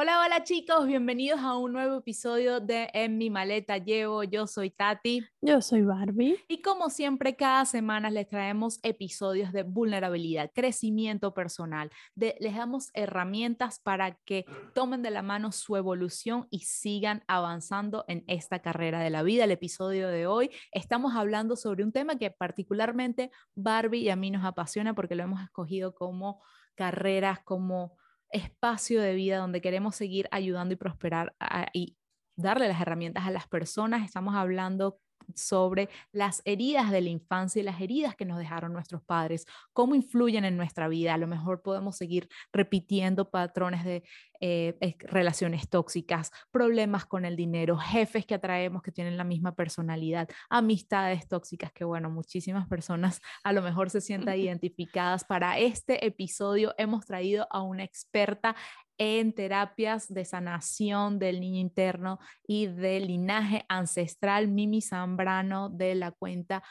Hola, hola chicos, bienvenidos a un nuevo episodio de En mi maleta llevo. Yo soy Tati. Yo soy Barbie. Y como siempre, cada semana les traemos episodios de vulnerabilidad, crecimiento personal. les damos herramientas para que tomen de la mano su evolución y sigan avanzando en esta carrera de la vida. El episodio de hoy estamos hablando sobre un tema que particularmente Barbie y a mí nos apasiona porque lo hemos escogido como carreras, como espacio de vida donde queremos seguir ayudando y prosperar y darle las herramientas a las personas. Estamos hablando sobre las heridas de la infancia y las heridas que nos dejaron nuestros padres, cómo influyen en nuestra vida. A lo mejor podemos seguir repitiendo patrones de eh, relaciones tóxicas, problemas con el dinero, jefes que atraemos que tienen la misma personalidad, amistades tóxicas que, bueno, muchísimas personas a lo mejor se sientan identificadas. Para este episodio hemos traído a una experta en terapias de sanación del niño interno y del linaje ancestral, Mimi Zambrano de la cuenta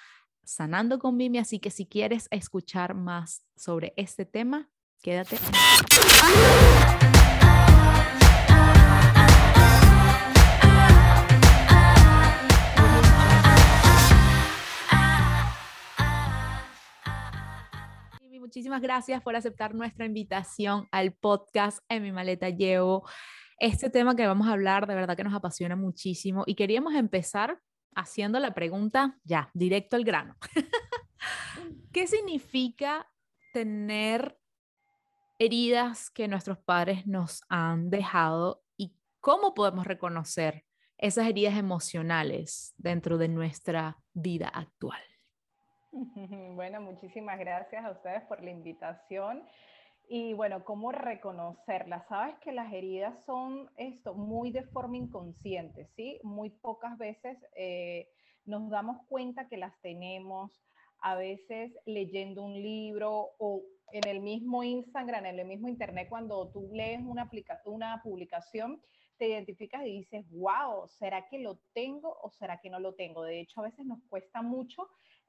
Sanando con Mimi. Así que si quieres escuchar más sobre este tema, quédate. Muchísimas gracias por aceptar nuestra invitación al podcast En mi maleta llevo. Este tema que vamos a hablar de verdad que nos apasiona muchísimo y queríamos empezar haciendo la pregunta ya, directo al grano. ¿Qué significa tener heridas que nuestros padres nos han dejado y cómo podemos reconocer esas heridas emocionales dentro de nuestra vida actual? Bueno, muchísimas gracias a ustedes por la invitación. Y bueno, ¿cómo reconocerlas? Sabes que las heridas son esto muy de forma inconsciente, ¿sí? Muy pocas veces eh, nos damos cuenta que las tenemos, a veces leyendo un libro o en el mismo Instagram, en el mismo Internet, cuando tú lees una, una publicación, te identificas y dices, wow, ¿será que lo tengo o será que no lo tengo? De hecho, a veces nos cuesta mucho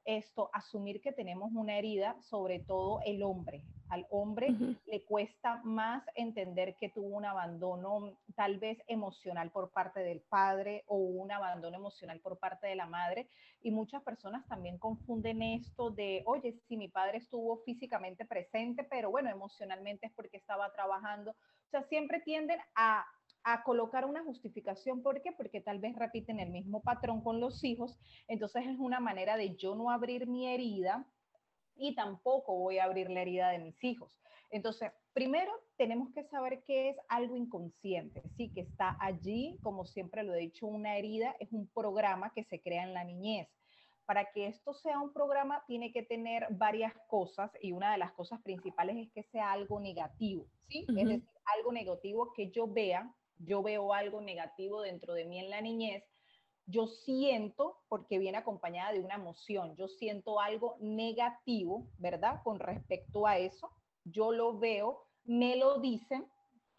esto, asumir que tenemos una herida, sobre todo el hombre. Al hombre le cuesta más entender que tuvo un abandono tal vez emocional por parte del padre o un abandono emocional por parte de la madre. Y muchas personas también confunden esto de, oye, si mi padre estuvo físicamente presente, pero bueno, emocionalmente es porque estaba trabajando. O sea, siempre tienden a a colocar una justificación. ¿Por qué? Porque tal vez repiten el mismo patrón con los hijos. Entonces es una manera de yo no abrir mi herida y tampoco voy a abrir la herida de mis hijos. Entonces, primero tenemos que saber que es algo inconsciente, sí, que está allí, como siempre lo he dicho, una herida es un programa que se crea en la niñez. Para que esto sea un programa tiene que tener varias cosas y una de las cosas principales es que sea algo negativo, ¿sí? Es decir, algo negativo que yo vea yo veo algo negativo dentro de mí en la niñez, yo siento, porque viene acompañada de una emoción, yo siento algo negativo, ¿verdad? Con respecto a eso, yo lo veo, me lo dicen,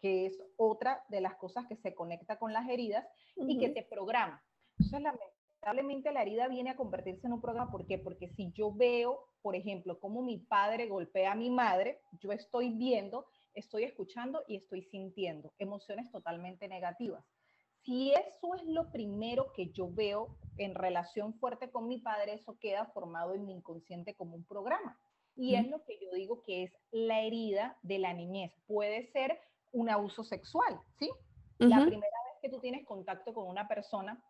que es otra de las cosas que se conecta con las heridas y que te programa. Entonces, lamentablemente la herida viene a convertirse en un programa, ¿por qué? Porque si yo veo, por ejemplo, cómo mi padre golpea a mi madre, yo estoy viendo estoy escuchando y estoy sintiendo emociones totalmente negativas. Si eso es lo primero que yo veo en relación fuerte con mi padre, eso queda formado en mi inconsciente como un programa. Y es lo que yo digo que es la herida de la niñez. Puede ser un abuso sexual, ¿sí? La primera vez que tú tienes contacto con una persona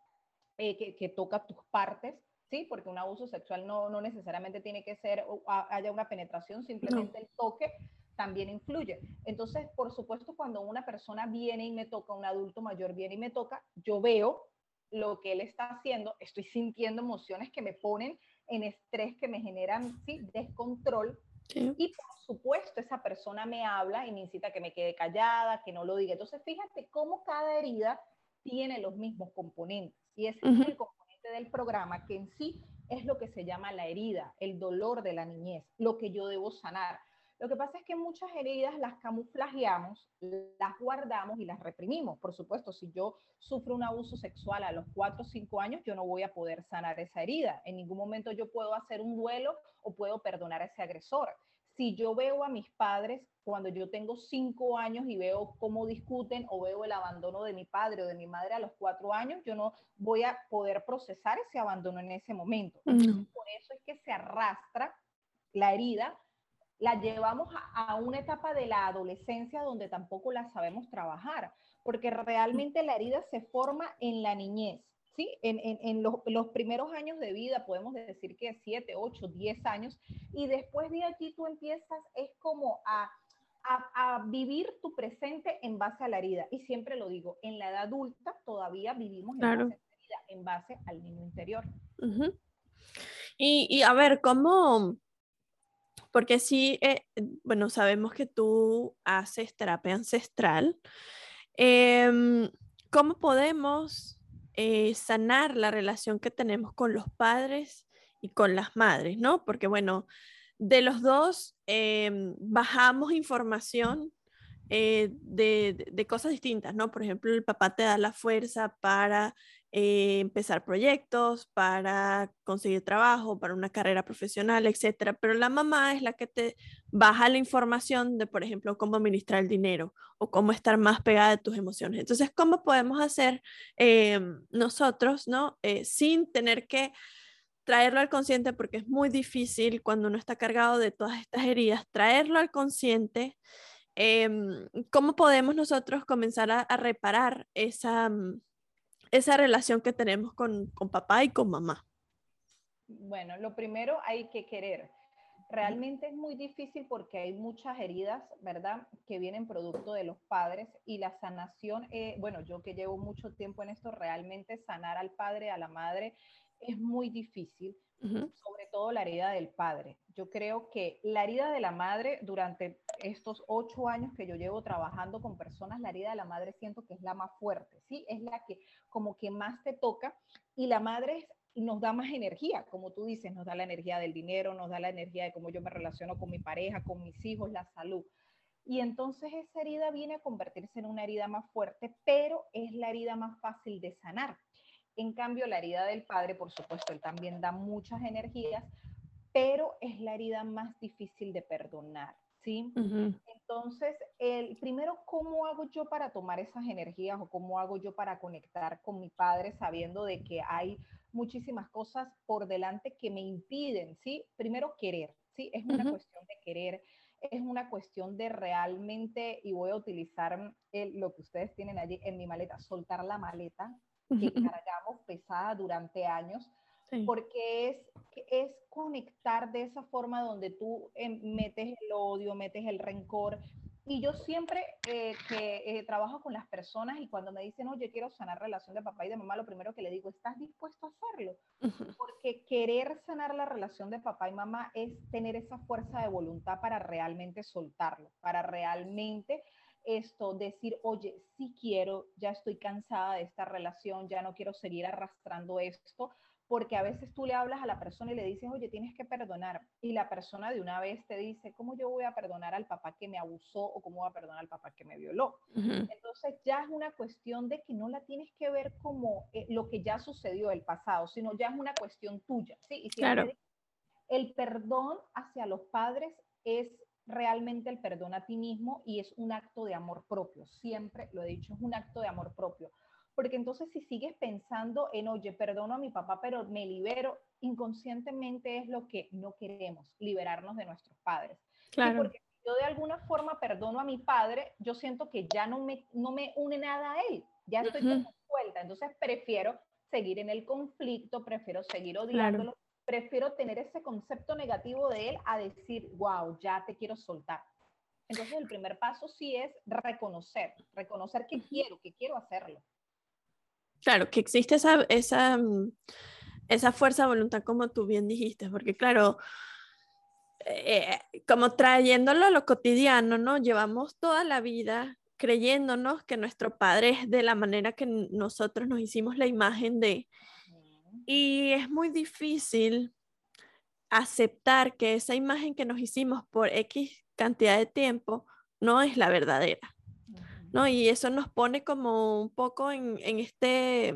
eh, que, que, toca tus partes, ¿sí? Porque un abuso sexual no, no necesariamente tiene que ser, haya una penetración, simplemente el toque también influye. Entonces, por supuesto, cuando una persona viene y me toca, un adulto mayor viene y me toca, yo veo lo que él está haciendo, estoy sintiendo emociones que me ponen en estrés, que me generan ¿sí? descontrol. Y por supuesto, esa persona me habla y me incita que me quede callada, que no lo diga. Entonces, fíjate cómo cada herida tiene los mismos componentes. Y ese es el componente del programa que en sí es lo que se llama la herida, el dolor de la niñez, lo que yo debo sanar. Lo que pasa es que muchas heridas las camuflajeamos, las guardamos y las reprimimos. Por supuesto, si yo sufro un abuso sexual a los 4 o 5 años, yo no voy a poder sanar esa herida. En ningún momento yo puedo hacer un duelo o puedo perdonar a ese agresor. si yo veo a mis padres cuando yo tengo cinco años y veo cómo discuten o veo el abandono de mi padre o de mi madre a los cuatro años, yo no voy a poder procesar ese abandono en ese momento. Por eso es que se arrastra la herida, la llevamos a, una etapa de la adolescencia donde tampoco la sabemos trabajar, porque realmente la herida se forma en la niñez. ¿sí? En, los, los, primeros años de vida, podemos decir que 7, 8, 10 años, y después de aquí tú empiezas, es como a a, vivir tu presente en base a la herida. Y siempre lo digo, en la edad adulta todavía vivimos en, base, a en base al niño interior. y, y, a ver, ¿cómo? Porque sí, eh, bueno, sabemos que tú haces terapia ancestral. Em, ¿Cómo podemos eh, sanar la relación que tenemos con los padres y con las madres, no? Porque, bueno, de los dos em, bajamos información eh, de, cosas distintas, ¿no? Por ejemplo, el papá te da la fuerza para eh, empezar proyectos, para conseguir trabajo, para una carrera profesional, etcétera. Pero la mamá es la que te baja la información de, por ejemplo, cómo administrar el dinero o cómo estar más pegada de tus emociones. Entonces, ¿cómo podemos hacer em, nosotros, ¿no? Eh, sin tener que traerlo al consciente porque es muy difícil cuando uno está cargado de todas estas heridas, traerlo al consciente. Em, ¿Cómo podemos nosotros comenzar a, reparar esa, mm, esa relación que tenemos con, con papá y con mamá? Bueno, lo primero hay que querer. Realmente es muy difícil porque hay muchas heridas, ¿verdad?, que vienen producto de los padres y la sanación, eh, bueno, yo que llevo mucho tiempo en esto, realmente sanar al padre, a la madre, es muy difícil, sobre todo la herida del padre. Yo creo que la herida de la madre, durante estos ocho años que yo llevo trabajando con personas, la herida de la madre siento que es la más fuerte, ¿sí? Es la que como que más te toca y la madre nos da más energía, como tú dices, nos da la energía del dinero, nos da la energía de cómo yo me relaciono con mi pareja, con mis hijos, la salud. Y entonces esa herida viene a convertirse en una herida más fuerte, pero es la herida más fácil de sanar. En cambio, la herida del padre, por supuesto, él también da muchas energías, pero es la herida más difícil de perdonar, ¿sí? Entonces, el primero, ¿cómo hago yo para tomar esas energías o cómo hago yo para conectar con mi padre sabiendo de que hay muchísimas cosas por delante que me impiden, ¿sí? Primero, querer, ¿sí? Es una cuestión de querer, es una cuestión de realmente, y voy a utilizar lo que ustedes tienen allí en mi maleta, soltar la maleta, que cargamos pesada durante años, porque es, es conectar de esa forma donde tú em, metes el odio, metes el rencor. Y yo siempre eh, que eh, trabajo con las personas y cuando me dicen, oye, quiero sanar relación de papá y de mamá, lo primero que le digo, ¿estás dispuesto a hacerlo? Porque querer sanar la relación de papá y mamá es tener esa fuerza de voluntad para realmente soltarlo, para realmente esto, decir, oye, sí quiero, ya estoy cansada de esta relación, ya no quiero seguir arrastrando esto, porque a veces tú le hablas a la persona y le dices, oye, tienes que perdonar, y la persona de una vez te dice, ¿cómo yo voy a perdonar al papá que me abusó o cómo voy a perdonar al papá que me violó? Entonces ya es una cuestión de que no la tienes que ver como eh, lo que ya sucedió el pasado, sino ya es una cuestión tuya, ¿sí? Y claro. el perdón hacia los padres es realmente el perdón a ti mismo y es un acto de amor propio. Siempre lo he dicho, es un acto de amor propio. Porque entonces si sigues pensando en, oye, perdono a mi papá, pero me libero, inconscientemente es lo que no queremos, liberarnos de nuestros padres. Claro. porque yo de alguna forma perdono a mi padre, yo siento que ya no me, no me une nada a él, ya estoy uh vuelta. Entonces prefiero seguir en el conflicto, prefiero seguir odiándolo, prefiero tener ese concepto negativo de él a decir, wow, ya te quiero soltar. Entonces el primer paso sí es reconocer, reconocer que quiero, que quiero hacerlo. Claro, que existe esa, esa, esa fuerza de voluntad como tú bien dijiste, porque claro, eh, como trayéndolo a lo cotidiano, ¿no? Llevamos toda la vida creyéndonos que nuestro padre es de la manera que nosotros nos hicimos la imagen de, y es muy difícil aceptar que esa imagen que nos hicimos por X cantidad de tiempo no es la verdadera. ¿no? Y eso nos pone como un poco en, este,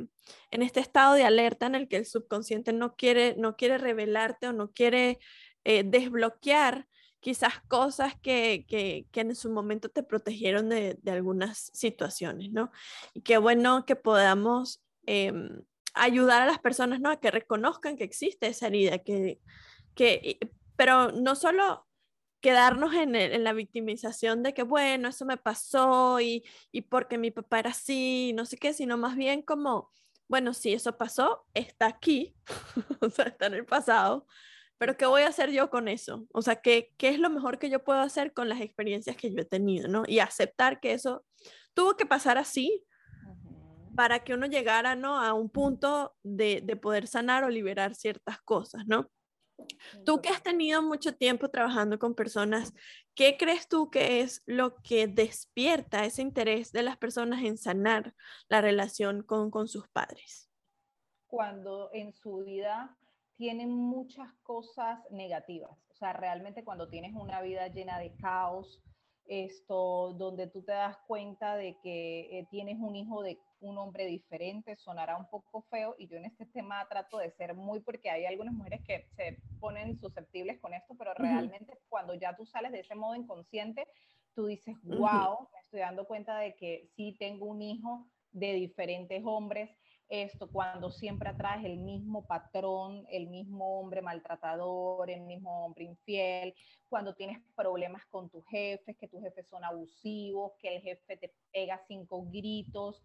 en este estado de alerta en el que el subconsciente no quiere, no quiere revelarte o no quiere eh, desbloquear quizás cosas que, que, que, en su momento te protegieron de, de, algunas situaciones, ¿no? Y qué bueno que podamos eh, ayudar a las personas, ¿no? A que reconozcan que existe esa herida, que, que pero no solo quedarnos en, en, la victimización de que, bueno, eso me pasó y, y porque mi papá era así, no sé qué, sino más bien como, bueno, sí, eso pasó, está aquí, o sea, está en el pasado, pero ¿qué voy a hacer yo con eso? O sea, ¿qué, ¿qué es lo mejor que yo puedo hacer con las experiencias que yo he tenido, ¿no? Y aceptar que eso tuvo que pasar así para que uno llegara, ¿no? A un punto de, de poder sanar o liberar ciertas cosas, ¿no? Tú que has tenido mucho tiempo trabajando con personas, ¿qué crees tú que es lo que despierta ese interés de las personas en sanar la relación con, con sus padres? Cuando en su vida tienen muchas cosas negativas, o sea, realmente cuando tienes una vida llena de caos, esto, donde tú te das cuenta de que eh, tienes un hijo de un hombre diferente, sonará un poco feo y yo en este tema trato de ser muy porque hay algunas mujeres que se ponen susceptibles con esto, pero realmente cuando ya tú sales de ese modo inconsciente, tú dices, wow, me estoy dando cuenta de que sí tengo un hijo de diferentes hombres, esto cuando siempre atraes el mismo patrón, el mismo hombre maltratador, el mismo hombre infiel, cuando tienes problemas con tus jefes, que tus jefes son abusivos, que el jefe te pega cinco gritos,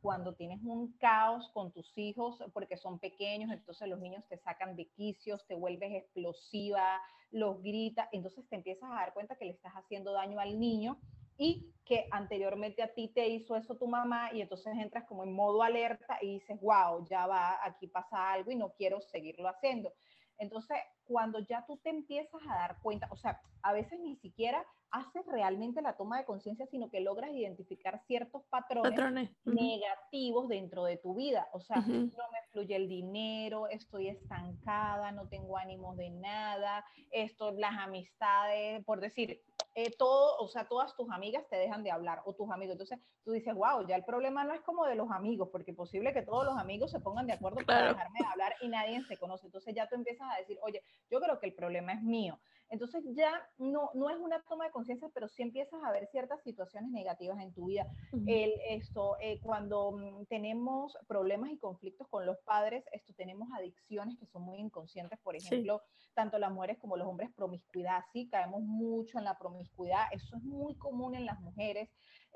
cuando tienes un caos con tus hijos porque son pequeños, entonces los niños te sacan de quicios, te vuelves explosiva, los gritas, entonces te empiezas a dar cuenta que le estás haciendo daño al niño y que anteriormente a ti te hizo eso tu mamá y entonces entras como en modo alerta y dices, wow, ya va, aquí pasa algo y no quiero seguirlo haciendo. Entonces, cuando ya tú te empiezas a dar cuenta, o sea, a veces ni siquiera haces realmente la toma de conciencia, sino que logras identificar ciertos patrones, negativos dentro de tu vida. O sea, no me fluye el dinero, estoy estancada, no tengo ánimo de nada, esto, las amistades, por decir, eh, todo, o sea, todas tus amigas te dejan de hablar o tus amigos. Entonces tú dices, wow, ya el problema no es como de los amigos, porque es posible que todos los amigos se pongan de acuerdo para dejarme de hablar y nadie se conoce. Entonces ya tú empiezas a decir, oye, yo creo que el problema es mío. Entonces ya no, no es una toma de conciencia, pero sí empiezas a ver ciertas situaciones negativas en tu vida. El, esto, eh, cuando mm, tenemos problemas y conflictos con los padres, esto tenemos adicciones que son muy inconscientes, por ejemplo, tanto las mujeres como los hombres, promiscuidad, sí, caemos mucho en la promiscuidad, eso es muy común en las mujeres.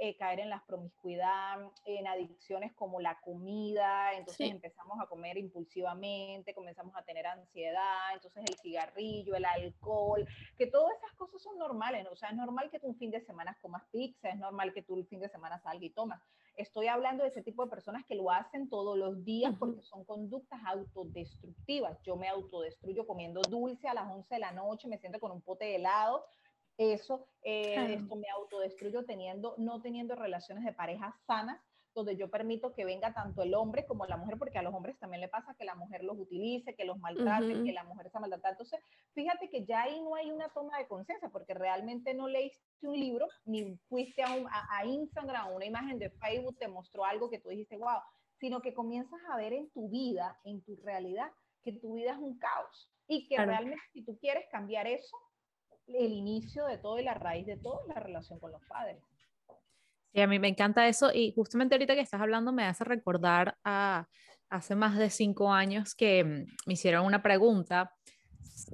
Eh, caer en la promiscuidad, en adicciones como la comida, entonces empezamos a comer impulsivamente, comenzamos a tener ansiedad, entonces el cigarrillo, el alcohol, que todas esas cosas son normales, o sea, es normal que tú un fin de semana comas pizza, es normal que tú el fin de semana salgas y tomas. Estoy hablando de ese tipo de personas que lo hacen todos los días porque son conductas autodestructivas. Yo me autodestruyo comiendo dulce a las 11 de la noche, me siento con un pote de helado, eso, eh, esto me autodestruyo teniendo, no teniendo relaciones de pareja sanas, donde yo permito que venga tanto el hombre como la mujer, porque a los hombres también le pasa que la mujer los utilice, que los maltrate, que la mujer se maltrata. Entonces, fíjate que ya ahí no hay una toma de conciencia, porque realmente no leíste un libro, ni fuiste a, a, Instagram, una imagen de Facebook, te mostró algo que tú dijiste, wow, sino que comienzas a ver en tu vida, en tu realidad, que tu vida es un caos y que realmente si tú quieres cambiar eso, el inicio de todo y la raíz de todo es la relación con los padres. Sí, a mí me encanta eso y justamente ahorita que estás hablando me hace recordar a hace más de cinco años que mm, me hicieron una pregunta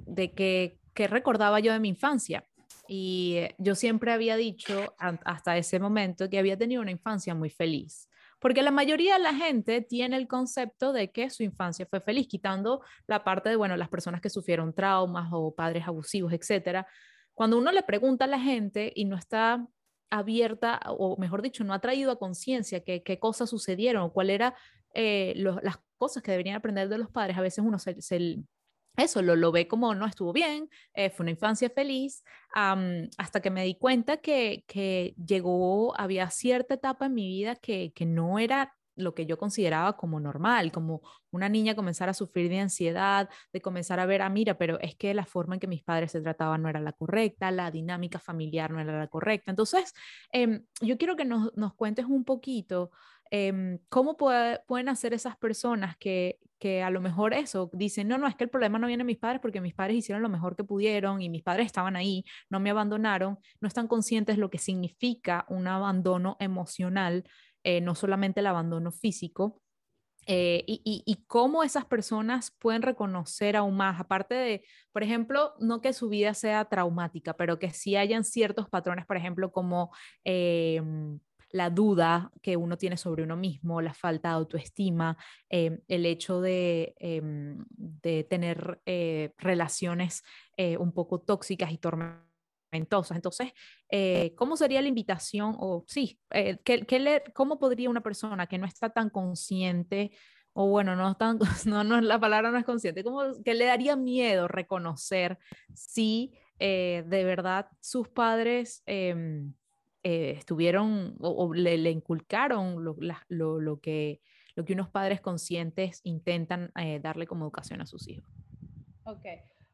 de que, qué recordaba yo de mi infancia. Y yo siempre había dicho hasta ese momento que había tenido una infancia muy feliz. Porque la mayoría de la gente tiene el concepto de que su infancia fue feliz, quitando la parte de, bueno, las personas que sufrieron traumas o padres abusivos, etcétera. Cuando uno le pregunta a la gente y no está abierta, o mejor dicho, no ha traído a conciencia qué, cosas sucedieron o cuáles eran eh, las cosas que deberían aprender de los padres, a veces uno se, eso lo, lo, ve como no estuvo bien, eh, fue una infancia feliz, hasta que me di cuenta que, que, llegó, había cierta etapa en mi vida que, que no era lo que yo consideraba como normal, como una niña comenzar a sufrir de ansiedad, de comenzar a ver, ah, mira, pero es que la forma en que mis padres se trataban no era la correcta, la dinámica familiar no era la correcta. Entonces, em, yo quiero que nos, nos, cuentes un poquito em, cómo pueden hacer esas personas que, que a lo mejor eso, dicen, no, no, es que el problema no viene de mis padres porque mis padres hicieron lo mejor que pudieron y mis padres estaban ahí, no me abandonaron, no están conscientes lo que significa un abandono emocional eh, no solamente el abandono físico, eh, y, cómo esas personas pueden reconocer aún más, aparte de, por ejemplo, no que su vida sea traumática, pero que sí hayan ciertos patrones, por ejemplo, como em, la duda que uno tiene sobre uno mismo, la falta de autoestima, em, el hecho de, em, de tener eh, relaciones un poco tóxicas y tormentosas entonces, eh, ¿cómo sería la invitación? O sí, eh, ¿qué, ¿cómo podría una persona que no está tan consciente, o bueno, no, tan, no, no la palabra no es consciente, ¿cómo, que le daría miedo reconocer si eh, de verdad sus padres em, estuvieron o, le, le, inculcaron lo, lo, lo, que, lo que unos padres conscientes intentan darle como educación a sus hijos? Ok,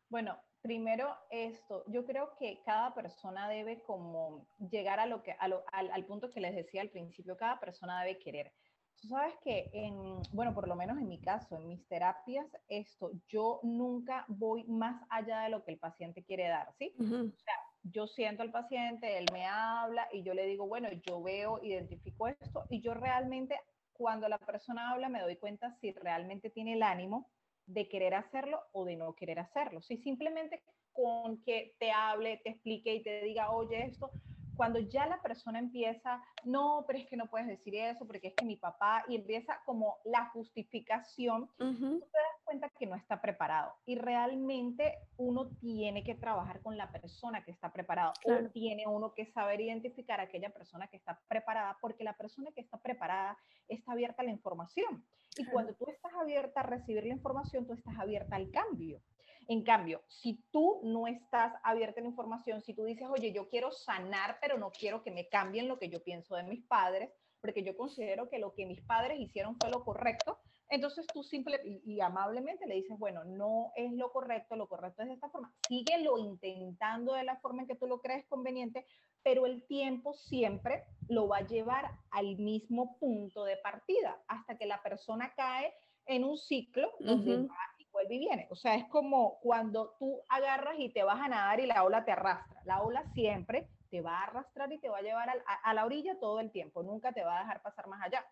bueno, Primero, esto, yo creo que cada persona debe como llegar a lo que, al, al, punto que les decía al principio, cada persona debe querer. Tú sabes que, en, bueno, por lo menos en mi caso, en mis terapias, esto, yo nunca voy más allá de lo que el paciente quiere dar, ¿sí? O sea, yo siento al paciente, él me habla y yo le digo, bueno, yo veo, identifico esto y yo realmente, cuando la persona habla, me doy cuenta si realmente tiene el ánimo de querer hacerlo o de no querer hacerlo. Si simplemente con que te hable, te explique y te diga, oye, esto, cuando ya la persona empieza, no, pero es que no puedes decir eso porque es que mi papá, y empieza como la justificación, tú te das cuenta que no está preparado. Y realmente uno tiene que trabajar con la persona que está preparado. O tiene uno que saber identificar a aquella persona que está preparada, porque la persona que está preparada está abierta a la información. Y cuando tú estás abierta a recibir la información, tú estás abierta al cambio. En cambio, si tú no estás abierta a la información, si tú dices, oye, yo quiero sanar, pero no quiero que me cambien lo que yo pienso de mis padres, porque yo considero que lo que mis padres hicieron fue lo correcto, entonces tú simple y, amablemente le dices, bueno, no es lo correcto, lo correcto es de esta forma. Síguelo intentando de la forma en que tú lo crees conveniente, pero el tiempo siempre lo va a llevar al mismo punto de partida hasta que la persona cae en un ciclo donde va y vuelve y viene. O sea, es como cuando tú agarras y te vas a nadar y la ola te arrastra. La ola siempre te va a arrastrar y te va a llevar a la orilla todo el tiempo, nunca te va a dejar pasar más allá.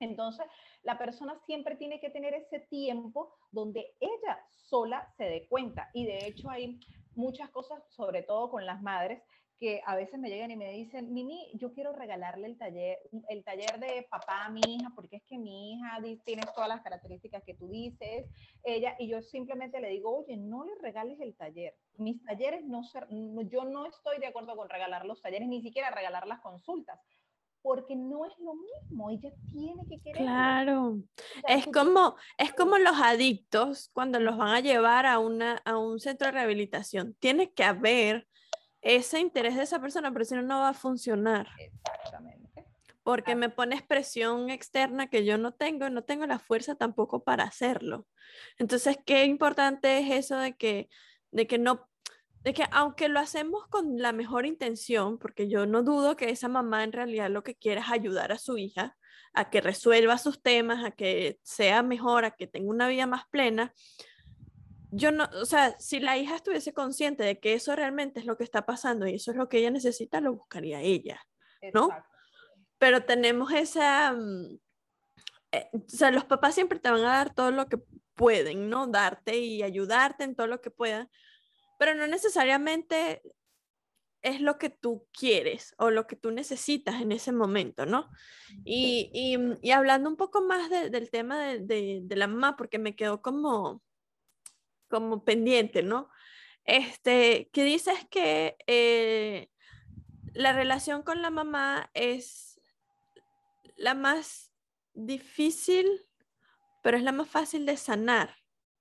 Entonces, la persona siempre tiene que tener ese tiempo donde ella sola se dé cuenta. Y de hecho hay muchas cosas, sobre todo con las madres, que a veces me llegan y me dicen, Mimi, yo quiero regalarle el taller, el taller de papá a mi hija, porque es que mi hija tiene todas las características que tú dices, ella, y yo simplemente le digo, oye, no le regales el taller. Mis talleres no, yo no estoy de acuerdo con regalar los talleres, ni siquiera regalar las consultas, porque no es lo mismo, ella tiene que querer. Claro, es, como, es como los adictos cuando los van a llevar a, una, a un centro de rehabilitación. Tiene que haber ese interés de esa persona, pero si no, no va a funcionar. Exactamente. Porque me pones presión externa que yo no tengo y no tengo la fuerza tampoco para hacerlo. Entonces, qué importante es eso de que, de que no de que aunque lo hacemos con la mejor intención, porque yo no dudo que esa mamá en realidad lo que quiere es ayudar a su hija a que resuelva sus temas, a que sea mejor, a que tenga una vida más plena, yo no, o sea, si la hija estuviese consciente de que eso realmente es lo que está pasando y eso es lo que ella necesita, lo buscaría ella, ¿no? Pero tenemos esa, mm, eh, o sea, los papás siempre te van a dar todo lo que pueden, ¿no? Darte y ayudarte en todo lo que puedan, pero no necesariamente es lo que tú quieres o lo que tú necesitas en ese momento, ¿no? Y, y, hablando un poco más del tema de, de, la mamá, porque me quedó como, como pendiente, ¿no? Este, que dices que eh, la relación con la mamá es la más difícil, pero es la más fácil de sanar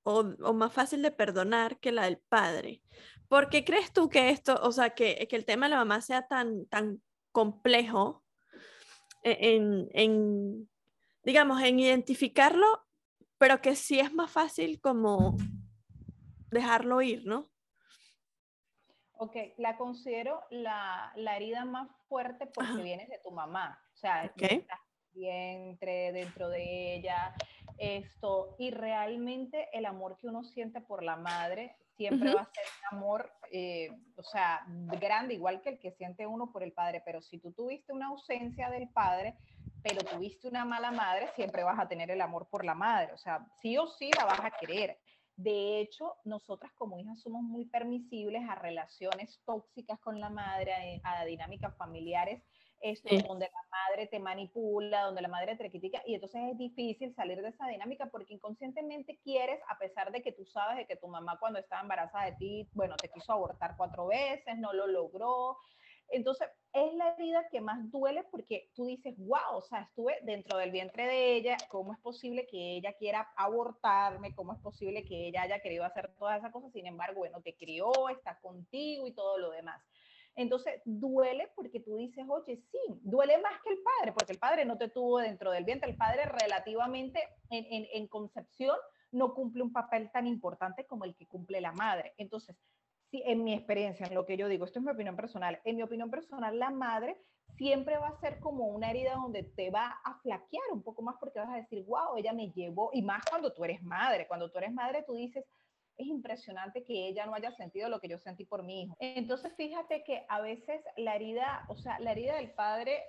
o, o más fácil de perdonar que la del padre. ¿Por qué crees tú que esto, o sea, que, el tema de la mamá sea tan, tan complejo en, en, digamos, en identificarlo, pero que sí es más fácil como dejarlo ir, ¿no? Ok, la considero la, la herida más fuerte porque viene de tu mamá. O sea, okay. estás vientre, dentro de ella, esto, y realmente el amor que uno siente por la madre siempre va a ser un amor, eh, o sea, grande, igual que el que siente uno por el padre, pero si tú tuviste una ausencia del padre, pero tuviste una mala madre, siempre vas a tener el amor por la madre, o sea, sí o sí la vas a querer. De hecho, nosotras como hijas somos muy permisibles a relaciones tóxicas con la madre, a, dinámicas familiares, esto, donde la madre te manipula, donde la madre te critica, y entonces es difícil salir de esa dinámica porque inconscientemente quieres, a pesar de que tú sabes de que tu mamá cuando estaba embarazada de ti, bueno, te quiso abortar cuatro veces, no lo logró, entonces, es la herida que más duele porque tú dices, wow, o sea, estuve dentro del vientre de ella, ¿cómo es posible que ella quiera abortarme? ¿Cómo es posible que ella haya querido hacer todas esas cosas? Sin embargo, bueno, te crió, está contigo y todo lo demás. Entonces, duele porque tú dices, oye, sí, duele más que el padre, porque el padre no te tuvo dentro del vientre, el padre relativamente en, en, en concepción no cumple un papel tan importante como el que cumple la madre. Entonces, sí, en mi experiencia, en lo que yo digo, esto es mi opinión personal, en mi opinión personal, la madre siempre va a ser como una herida donde te va a flaquear un poco más porque vas a decir, wow, ella me llevó, y más cuando tú eres madre, cuando tú eres madre tú dices, es impresionante que ella no haya sentido lo que yo sentí por mi hijo. Entonces, fíjate que a veces la herida, o sea, la herida del padre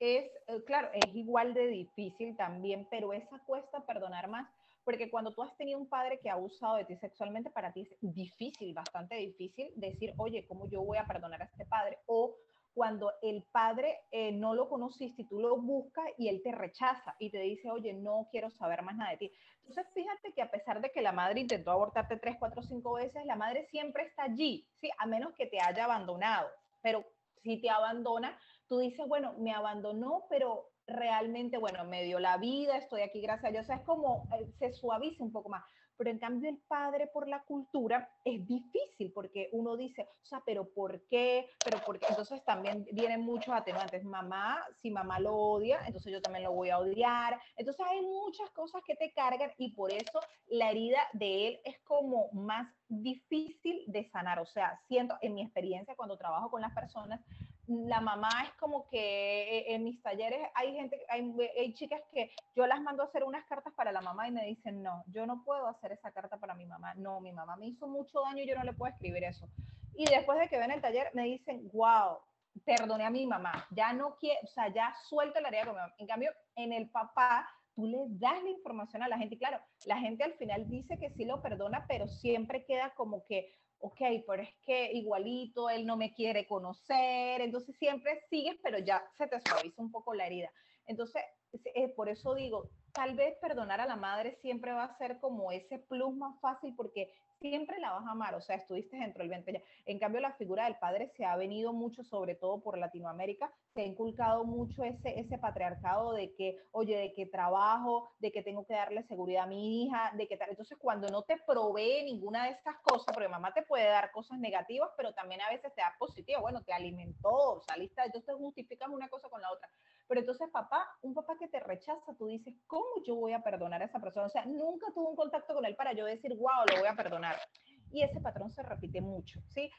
es, eh, claro, es igual de difícil también, pero esa cuesta perdonar más porque cuando tú has tenido un padre que ha abusado de ti sexualmente, para ti es difícil, bastante difícil decir, oye, ¿cómo yo voy a perdonar a este padre? O cuando el padre eh, no lo conociste y tú lo buscas y él te rechaza y te dice, oye, no quiero saber más nada de ti. Entonces, fíjate que a pesar de que la madre intentó abortarte tres, cuatro, cinco veces, la madre siempre está allí, ¿sí? A menos que te haya abandonado. Pero si te abandona, tú dices, bueno, me abandonó, pero realmente, bueno, me dio la vida, estoy aquí gracias a Dios, o sea, es como eh, se suaviza un poco más. Pero en cambio el padre por la cultura es difícil porque uno dice, o sea, pero ¿por qué? Pero porque entonces también vienen muchos atenuantes. Mamá, si mamá lo odia, entonces yo también lo voy a odiar. Entonces hay muchas cosas que te cargan y por eso la herida de él es como más difícil de sanar. O sea, siento en mi experiencia cuando trabajo con las personas, la mamá es como que eh, en mis talleres hay gente, hay, hay, chicas que yo las mando a hacer unas cartas para la mamá y me dicen, no, yo no puedo hacer esa carta para mi mamá. No, mi mamá me hizo mucho daño y yo no le puedo escribir eso. Y después de que ven el taller me dicen, wow, perdoné a mi mamá, ya no quiero, o sea, ya suelto la herida con mi mamá. En cambio, en el papá, tú le das la información a la gente y claro, la gente al final dice que sí lo perdona, pero siempre queda como que, ok, pero es que igualito él no me quiere conocer, entonces siempre sigues, pero ya se te suaviza un poco la herida. Entonces, eh, por eso digo, tal vez perdonar a la madre siempre va a ser como ese plus más fácil porque siempre la vas a amar, o sea, estuviste dentro del vientre. En cambio, la figura del padre se ha venido mucho, sobre todo por Latinoamérica, se ha inculcado mucho ese, ese patriarcado de que, oye, de que trabajo, de que tengo que darle seguridad a mi hija, de que tal. Entonces, cuando no te provee ninguna de estas cosas, porque mamá te puede dar cosas negativas, pero también a veces te da positivo, bueno, te alimentó, saliste, entonces justificas una cosa con la otra. Pero entonces, papá, un papá que te rechaza, tú dices, ¿cómo yo voy a perdonar a esa persona? O sea, nunca tuve un contacto con él para yo decir, wow, lo voy a perdonar. Y ese patrón se repite mucho, ¿sí?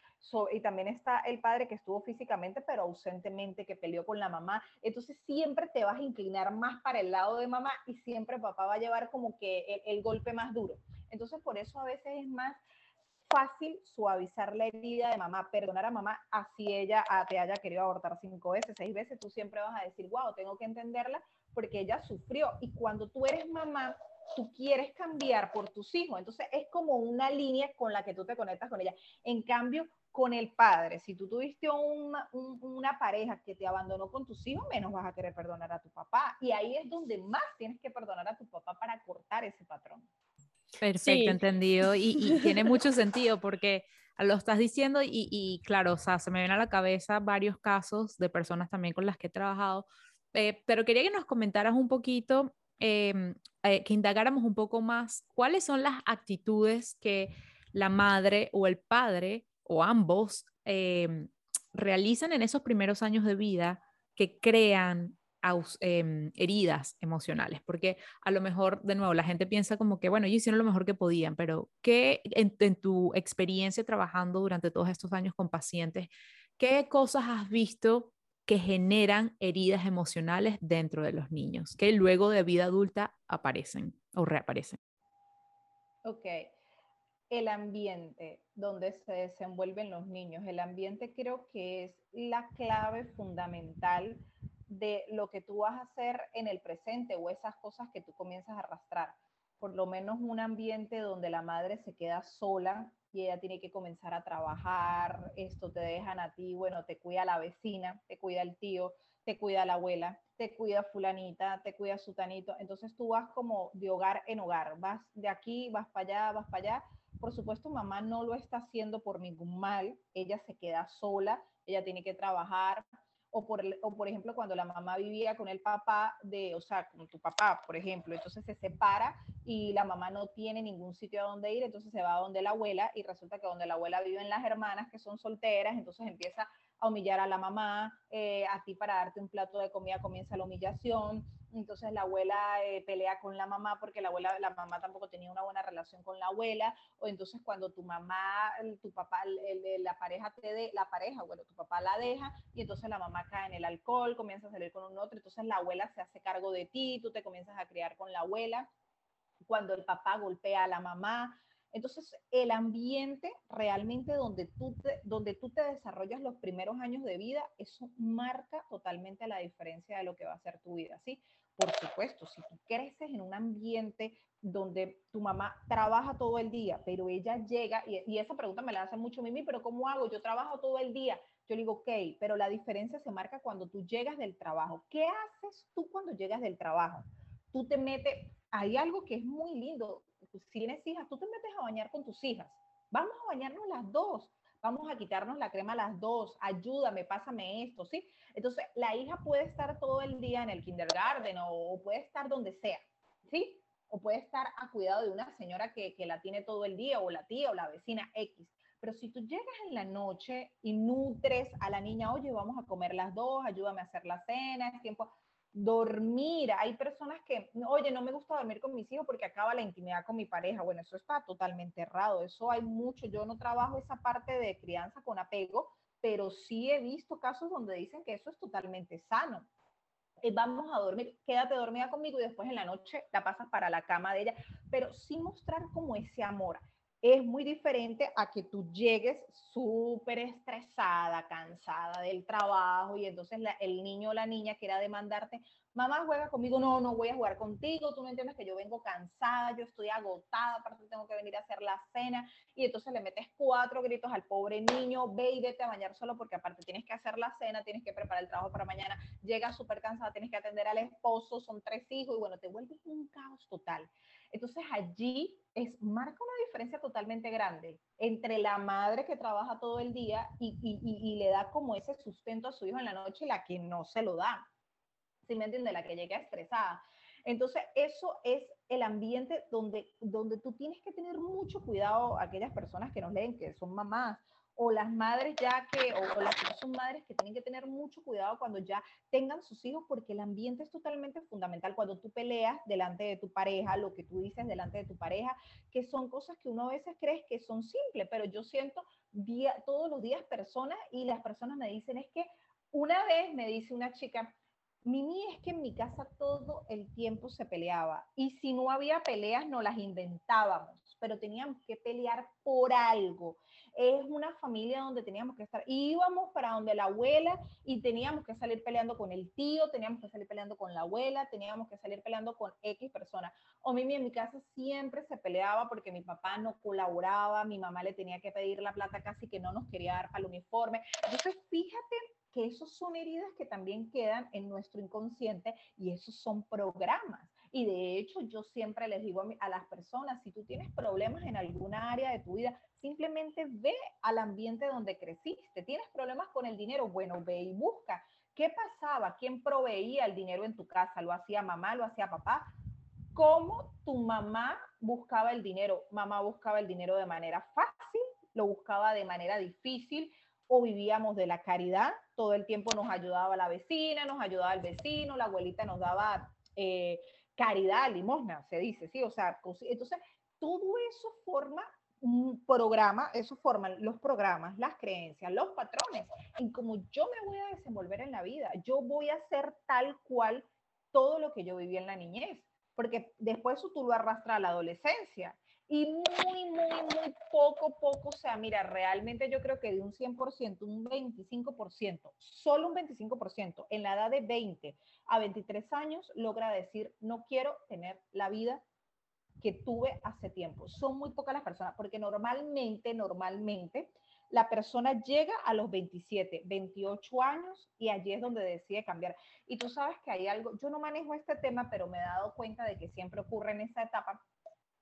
y también está el padre que estuvo físicamente, pero ausentemente, que peleó con la mamá. Entonces, siempre te vas a inclinar más para el lado de mamá y siempre papá va a llevar como que el golpe más duro. Entonces, por eso a veces es más fácil suavizar la herida de mamá, perdonar a mamá, así ella ah, te haya querido abortar cinco veces, seis veces, tú siempre vas a decir, wow, tengo que entenderla porque ella sufrió. Y cuando tú eres mamá, tú quieres cambiar por tus hijos. Entonces es como una línea con la que tú te conectas con ella. En cambio, con el padre, si tú tuviste una, una pareja que te abandonó con tus hijos, menos vas a querer perdonar a tu papá. Y ahí es donde más tienes que perdonar a tu papá para cortar ese patrón. Perfecto, entendido. Y, tiene mucho sentido porque lo estás diciendo y, claro, o sea, se me vienen a la cabeza varios casos de personas también con las que he trabajado, eh, pero quería que nos comentaras un poquito, em, eh, que indagáramos un poco más cuáles son las actitudes que la madre o el padre o ambos em, realizan en esos primeros años de vida que crean em, heridas emocionales, porque a lo mejor, de nuevo, la gente piensa como que, bueno, ellos hicieron lo mejor que podían, pero ¿qué en, en tu experiencia trabajando durante todos estos años con pacientes, qué cosas has visto que generan heridas emocionales dentro de los niños, que luego de vida adulta aparecen o reaparecen? Ok, el ambiente donde se desenvuelven los niños. El ambiente creo que es la clave fundamental de lo que tú vas a hacer en el presente o esas cosas que tú comienzas a arrastrar. Por lo menos un ambiente donde la madre se queda sola y ella tiene que comenzar a trabajar, esto te dejan a ti, bueno, te cuida la vecina, te cuida el tío, te cuida la abuela, te cuida fulanita, te cuida sutanito. Entonces tú vas como de hogar en hogar, vas de aquí, vas para allá, vas para allá por supuesto, mamá no lo está haciendo por ningún mal, ella se queda sola, ella tiene que trabajar, o por, o por ejemplo cuando la mamá vivía con el papá de, o sea, con tu papá, por ejemplo, entonces se separa y la mamá no tiene ningún sitio a donde ir, entonces se va a donde la abuela y resulta que donde la abuela viven las hermanas que son solteras, entonces empieza a humillar a la mamá, eh, a ti para darte un plato de comida comienza la humillación, entonces la abuela eh, pelea con la mamá porque la abuela, la mamá tampoco tenía una buena relación con la abuela, o entonces cuando tu mamá, tu papá, la pareja te de, la pareja, bueno, tu papá la deja y entonces la mamá cae en el alcohol, comienza a salir con un otro, entonces la abuela se hace cargo de ti, tú te comienzas a criar con la abuela, cuando el papá golpea a la mamá, entonces, el ambiente realmente donde tú, te, donde tú te desarrollas los primeros años de vida, eso marca totalmente la diferencia de lo que va a ser tu vida, ¿sí? Por supuesto, si tú creces en un ambiente donde tu mamá trabaja todo el día, pero ella llega, y, esa pregunta me la hace mucho Mimi, pero ¿cómo hago? Yo trabajo todo el día. Yo le digo, ok, pero la diferencia se marca cuando tú llegas del trabajo. ¿Qué haces tú cuando llegas del trabajo? Tú te metes, hay algo que es muy lindo, si tienes hijas, tú te metes a bañar con tus hijas. Vamos a bañarnos las dos. Vamos a quitarnos la crema las dos. Ayúdame, pásame esto, ¿sí? Entonces, la hija puede estar todo el día en el kindergarten o, puede estar donde sea, ¿sí? O puede estar a cuidado de una señora que, que la tiene todo el día o la tía o la vecina X. Pero si tú llegas en la noche y nutres a la niña, oye, vamos a comer las dos, ayúdame a hacer la cena, es tiempo dormir. Hay personas que, oye, no me gusta dormir con mis hijos porque acaba la intimidad con mi pareja. Bueno, eso está totalmente errado. Eso hay mucho. Yo no trabajo esa parte de crianza con apego, pero sí he visto casos donde dicen que eso es totalmente sano. Eh, vamos a dormir, quédate dormida conmigo y después en la noche la pasas para la cama de ella, pero sí mostrar como ese amor es muy diferente a que tú llegues súper estresada, cansada del trabajo y entonces el niño o la niña quiera demandarte, mamá juega conmigo, no, no voy a jugar contigo, tú no entiendes que yo vengo cansada, yo estoy agotada, aparte tengo que venir a hacer la cena y entonces le metes cuatro gritos al pobre niño, ve y vete a bañar solo porque aparte tienes que hacer la cena, tienes que preparar el trabajo para mañana, llegas súper cansada, tienes que atender al esposo, son tres hijos y bueno, te vuelves un caos total. Entonces allí es, marca una diferencia totalmente grande entre la madre que trabaja todo el día y, y, le da como ese sustento a su hijo en la noche y la que no se lo da. ¿Sí me? La que llega estresada. Entonces, eso es el ambiente donde, donde tú tienes que tener mucho cuidado, aquellas personas que nos leen, que son mamás o las madres ya que, o, las que son madres que tienen que tener mucho cuidado cuando ya tengan sus hijos, porque el ambiente es totalmente fundamental. Cuando tú peleas delante de tu pareja, lo que tú dices delante de tu pareja, que son cosas que uno a veces cree que son simples, pero yo siento día, todos los días personas y las personas me dicen es que una vez me dice una chica, Mimi es que en mi casa todo el tiempo se peleaba y si no había peleas no las inventábamos, pero teníamos que pelear por algo es una familia donde teníamos que estar. Íbamos para donde la abuela y teníamos que salir peleando con el tío, teníamos que salir peleando con la abuela, teníamos que salir peleando con X personas. O Mimi en mi casa siempre se peleaba porque mi papá no colaboraba, mi mamá le tenía que pedir la plata casi que no nos quería dar para el uniforme. Entonces, fíjate que esos son heridas que también quedan en nuestro inconsciente y esos son programas. Y de hecho, yo siempre les digo a, las personas, si tú tienes problemas en alguna área de tu vida, simplemente ve al ambiente donde creciste. ¿Tienes problemas con el dinero? Bueno, ve y busca. ¿Qué pasaba? ¿Quién proveía el dinero en tu casa? ¿Lo hacía mamá? ¿Lo hacía papá? ¿Cómo tu mamá buscaba el dinero? Mamá buscaba el dinero de manera fácil, lo buscaba de manera difícil, o vivíamos de la caridad, todo el tiempo nos ayudaba la vecina, nos ayudaba el vecino, la abuelita nos daba eh, caridad, limosna, se dice, ¿sí? O sea, entonces todo eso forma un programa, eso forman los programas, las creencias, los patrones, en cómo yo me voy a desenvolver en la vida. Yo voy a hacer tal cual todo lo que yo viví en la niñez, porque después eso tú lo arrastras a la adolescencia. Y muy, muy, muy poco, poco, o sea, mira, realmente yo creo que de un 100%, un 25%, solo un 25%, en la edad de 20 a 23 años, logra decir, no quiero tener la vida que tuve hace tiempo. Son muy pocas las personas, porque normalmente, normalmente, la persona llega a los 27, 28 años y allí es donde decide cambiar. Y tú sabes que hay algo, yo no manejo este tema, pero me he dado cuenta de que siempre ocurre en esa etapa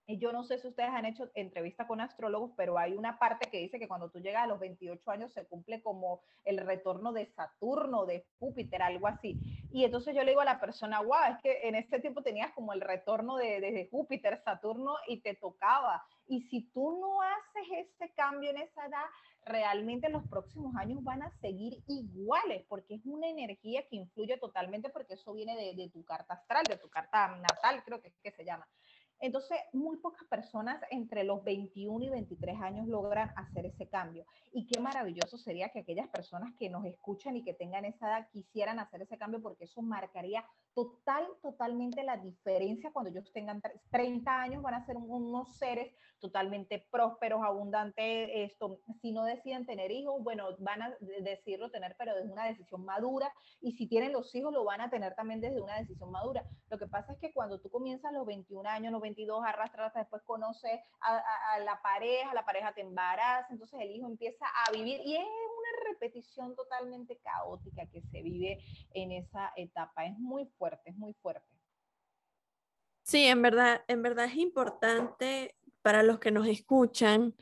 yo no sé si ustedes han hecho entrevista con astrólogos, pero hay una parte que dice que cuando tú llegas a los 28 años se cumple como el retorno de Saturno, de Júpiter, algo así. Y entonces yo le digo a la persona, wow, es que en ese tiempo tenías como el retorno de, de Júpiter, Saturno y te tocaba. Y si tú no haces ese cambio en esa edad, realmente los próximos años van a seguir iguales, porque es una energía que influye totalmente, porque eso viene de, de tu carta astral, de tu carta natal, creo que que se llama. Entonces, muy pocas personas entre los 21 y 23 años logran hacer ese cambio. Y qué maravilloso sería que aquellas personas que nos escuchan y que tengan esa edad quisieran hacer ese cambio porque eso marcaría total, totalmente la diferencia cuando ellos tengan 30 años, van a ser unos seres totalmente prósperos, abundantes, esto, si no deciden tener hijos, bueno, van a decirlo tener, pero desde una decisión madura, y si tienen los hijos, lo van a tener también desde una decisión madura. Lo que pasa es que cuando tú comienzas los 21 años, los 22, arrastras, después conoces a, a la pareja, la pareja te embaraza, entonces el hijo empieza a vivir, y es una repetición totalmente caótica que se vive en esa etapa, es muy fuerte, es muy fuerte. Sí, en verdad, en verdad es importante para los que nos escuchan,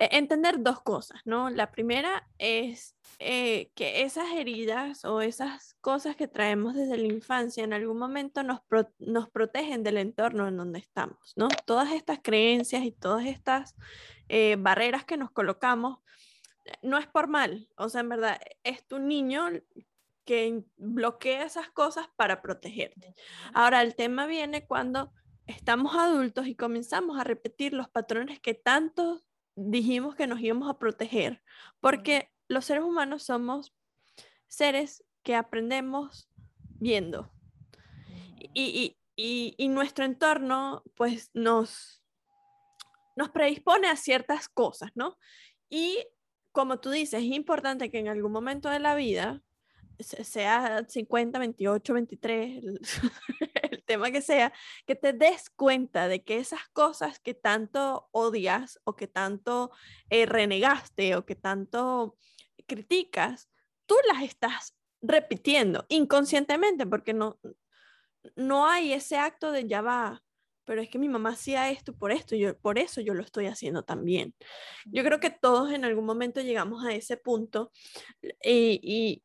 entender dos cosas, ¿no? La primera es eh, que esas heridas o esas cosas que traemos desde la infancia en algún momento nos, nos protegen del entorno en donde estamos, ¿no? Todas estas creencias y todas estas eh, barreras que nos colocamos no es por mal, o sea, en verdad, es tu niño que bloquea esas cosas para protegerte. Ahora, el tema viene cuando estamos adultos y comenzamos a repetir los patrones que tanto dijimos que nos íbamos a proteger, porque los seres humanos somos seres que aprendemos viendo. Y, nuestro entorno, pues, nos, nos predispone a ciertas cosas, ¿no? Y como tú dices, es importante que en algún momento de la vida, sea 50, 28, 23, tema que sea, que te des cuenta de que esas cosas que tanto odias o que tanto eh, renegaste o que tanto criticas, tú las estás repitiendo inconscientemente porque no, no hay ese acto de ya va, pero es que mi mamá hacía esto por esto, yo, por eso yo lo estoy haciendo también. Yo creo que todos en algún momento llegamos a ese punto y, y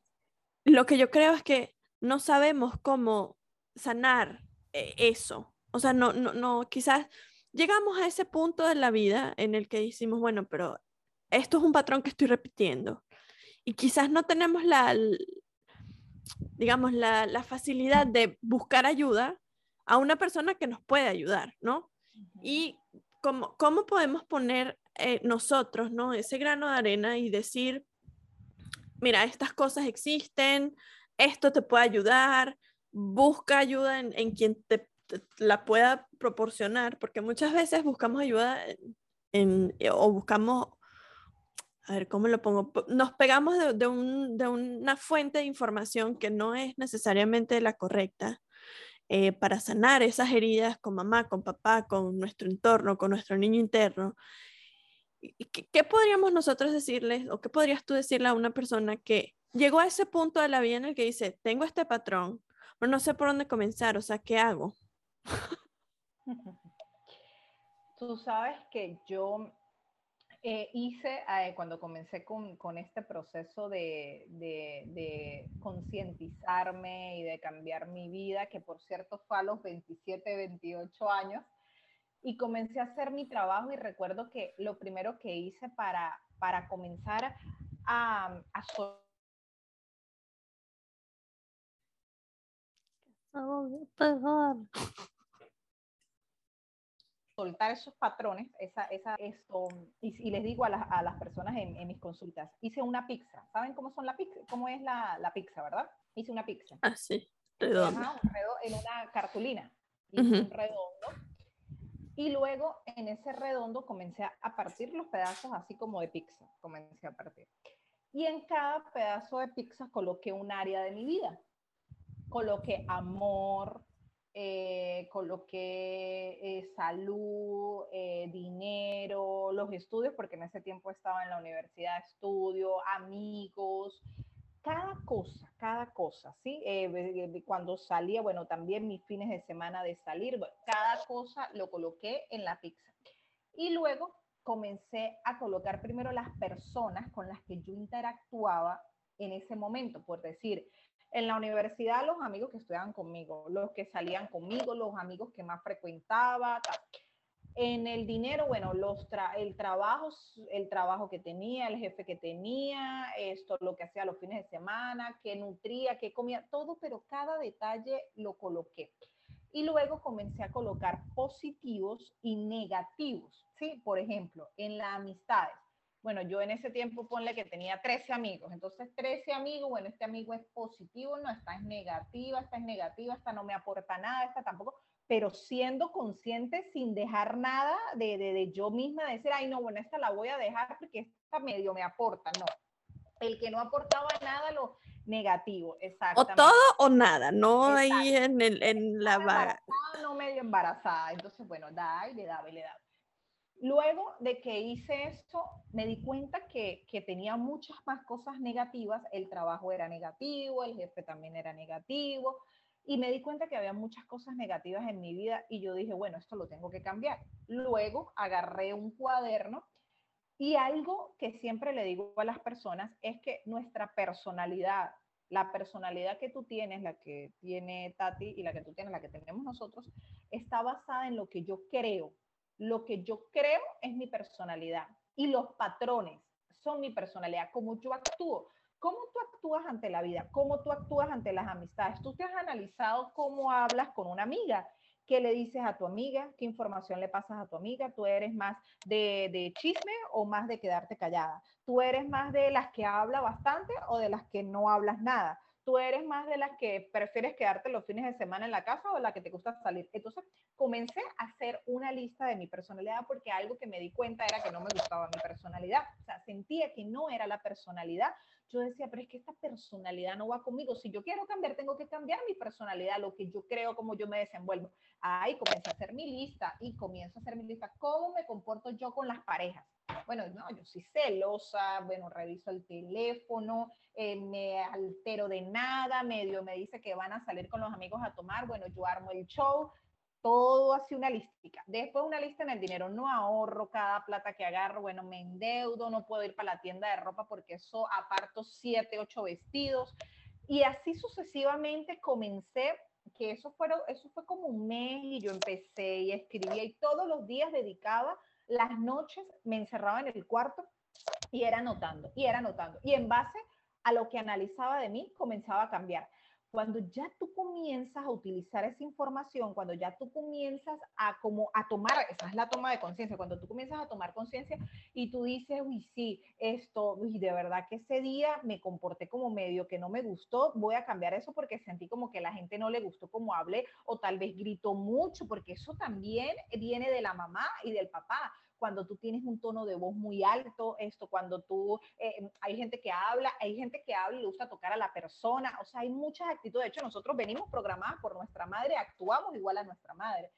lo que yo creo es que no sabemos cómo sanar eso. O sea, no, no, no, quizás llegamos a ese punto de la vida en el que decimos, bueno, pero esto es un patrón que estoy repitiendo. Y quizás no tenemos la, digamos, la, la facilidad de buscar ayuda a una persona que nos puede ayudar, ¿no? Y cómo, cómo podemos poner eh, nosotros, ¿no? Ese grano de arena y decir, mira, estas cosas existen, esto te puede ayudar, busca ayuda en, quien te, la pueda proporcionar, porque muchas veces buscamos ayuda eh, o buscamos, a ver, ¿cómo lo pongo? Nos pegamos de, una fuente de información que no es necesariamente la correcta. Eh, para sanar esas heridas con mamá, con papá, con nuestro entorno, con nuestro niño interno. ¿Qué, ¿Qué, podríamos nosotros decirles o qué podrías tú decirle a una persona que llegó a ese punto de la vida en el que dice, tengo este patrón, pero no sé por dónde comenzar, o sea, ¿qué hago? Tú sabes que yo eh, hice, eh, cuando comencé con, este proceso de concientizarme y de cambiar mi vida, que por cierto fue a los 27, 28 años, y comencé a hacer mi trabajo y recuerdo que lo primero que hice para, para comenzar a, a soltar esos patrones, esa, esa, esto, y, les digo a, a las personas en, en, mis consultas, hice una pizza. ¿Saben cómo son la pizza? ¿Cómo es la, la pizza, verdad? Hice una pizza. Ah, sí, redondo. en una cartulina. Hice un redondo. Y luego en ese redondo comencé a partir los pedazos así como de pizza. Comencé a partir. Y en cada pedazo de pizza coloqué un área de mi vida. Coloqué amor, eh, coloqué eh, salud, eh, dinero, los estudios, porque en ese tiempo estaba en la universidad, estudio, amigos, cada cosa, cada cosa, ¿sí? cuando salía, bueno, también mis fines de semana de salir, cada cosa lo coloqué en la pizza. Y luego comencé a colocar primero las personas con las que yo interactuaba en ese momento, por decir, en la universidad los amigos que estudiaban conmigo, los que salían conmigo, los amigos que más frecuentaba. En el dinero, bueno, los el, trabajo, el trabajo que tenía, el jefe que tenía, esto, lo que hacía los fines de semana, qué nutría, qué comía, todo, pero cada detalle lo coloqué. Y luego comencé a colocar positivos y negativos, ¿sí? Por ejemplo, en las amistades bueno, yo en ese tiempo ponle que tenía 13 amigos, entonces 13 amigos, bueno, este amigo es positivo, no, esta es negativa, esta es negativa, esta no me aporta nada, esta tampoco, pero siendo consciente sin dejar nada de, de, de yo misma, de decir, ay, no, bueno, esta la voy a dejar porque esta medio me aporta, no. El que no aportaba nada, lo negativo, exacto. O todo o nada, no ahí en, el, en la... No medio embarazada, entonces, bueno, da y le daba y le daba. Luego de que hice esto, me di cuenta que, que, tenía muchas más cosas negativas. El trabajo era negativo, el jefe también era negativo. Y me di cuenta que había muchas cosas negativas en mi vida y yo dije, bueno, esto lo tengo que cambiar. Luego agarré un cuaderno y algo que siempre le digo a las personas es que nuestra personalidad, la personalidad que tú tienes, la que tiene Tati y la que tú tienes, la que tenemos nosotros, está basada en lo que yo creo, lo que yo creo es mi personalidad y los patrones son mi personalidad, cómo yo actúo. ¿Cómo tú actúas ante la vida? ¿Cómo tú actúas ante las amistades? ¿Tú te has analizado cómo hablas con una amiga? ¿Qué le dices a tu amiga? ¿Qué información le pasas a tu amiga? ¿Tú eres más de, de, chisme o más de quedarte callada? ¿Tú eres más de las que habla bastante o de las que no hablas nada? Tú eres más de las que prefieres quedarte los fines de semana en la casa o la que te gusta salir. Entonces comencé a hacer una lista de mi personalidad porque algo que me di cuenta era que no me gustaba mi personalidad. O sea, sentía que no era la personalidad. Yo decía, pero es que esta personalidad no va conmigo. Si yo quiero cambiar, tengo que cambiar mi personalidad, lo que yo creo, cómo yo me desenvuelvo. Ahí comencé a hacer mi lista y comienzo a hacer mi lista. ¿Cómo me comporto yo con las parejas? Bueno, no, yo soy celosa, bueno, reviso el teléfono, eh, me altero de nada, medio me dice que van a salir con los amigos a tomar, bueno, yo armo el show, todo así una lista. Después una lista en el dinero, no ahorro cada plata que agarro, bueno, me endeudo, no puedo ir para la tienda de ropa porque eso aparto siete, ocho vestidos. Y así sucesivamente comencé, que eso, fueron, eso fue como un mes y yo empecé y escribía y todos los días dedicaba las noches me encerraba en el cuarto y era anotando, y era anotando. Y en base a lo que analizaba de mí, comenzaba a cambiar. Cuando ya tú comienzas a utilizar esa información, cuando ya tú comienzas a como a tomar, esa es la toma de conciencia, cuando tú comienzas a tomar conciencia y tú dices, uy, sí, esto, uy, de verdad que ese día me comporté como medio que no me gustó, voy a cambiar eso porque sentí como que la gente no le gustó como hablé o tal vez gritó mucho, porque eso también viene de la mamá y del papá cuando tú tienes un tono de voz muy alto, esto, cuando tú, eh, hay gente que habla, hay gente que habla y le gusta tocar a la persona, o sea, hay muchas actitudes, de hecho nosotros venimos programadas por nuestra madre, actuamos igual a nuestra madre.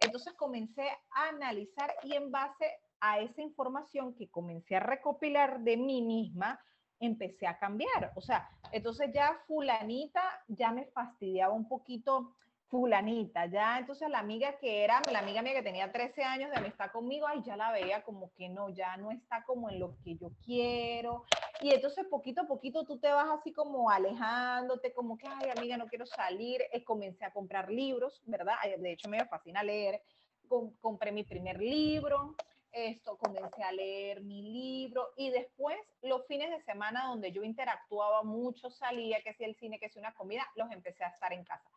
Entonces comencé a analizar y en base a esa información que comencé a recopilar de mí misma, empecé a cambiar. O sea, entonces ya fulanita ya me fastidiaba un poquito fulanita, ya entonces la amiga que era, la amiga mía que tenía 13 años de amistad conmigo, ay, ya la veía como que no, ya no está como en lo que yo quiero. Y entonces poquito a poquito tú te vas así como alejándote, como que, ay, amiga, no quiero salir. Eh, comencé a comprar libros, ¿verdad? De hecho, me fascina leer. compré mi primer libro. esto, comencé a leer mi libro y después los fines de semana donde yo interactuaba mucho, salía, que si el cine, que si una comida, los empecé a estar en casa.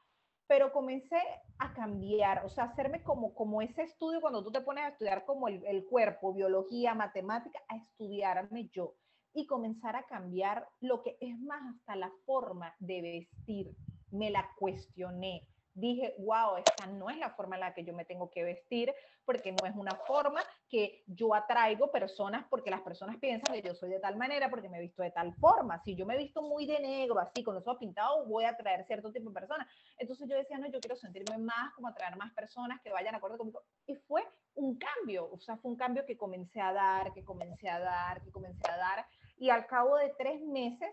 Pero comencé a cambiar, o sea, hacerme como, como ese estudio cuando tú te pones a estudiar como el, el cuerpo, biología, matemática, a estudiarme yo y comenzar a cambiar lo que es más hasta la forma de vestir. Me la cuestioné dije, wow, esta no es la forma en la que yo me tengo que vestir, porque no es una forma que yo atraigo personas, porque las personas piensan que yo soy de tal manera, porque me he visto de tal forma. Si yo me he visto muy de negro, así, con los ojos pintados, voy a atraer cierto tipo de personas. Entonces yo decía, no, yo quiero sentirme más, como atraer más personas que vayan a acuerdo conmigo. Y fue un cambio, o sea, fue un cambio que comencé a dar, que comencé a dar, que comencé a dar. Y al cabo de tres meses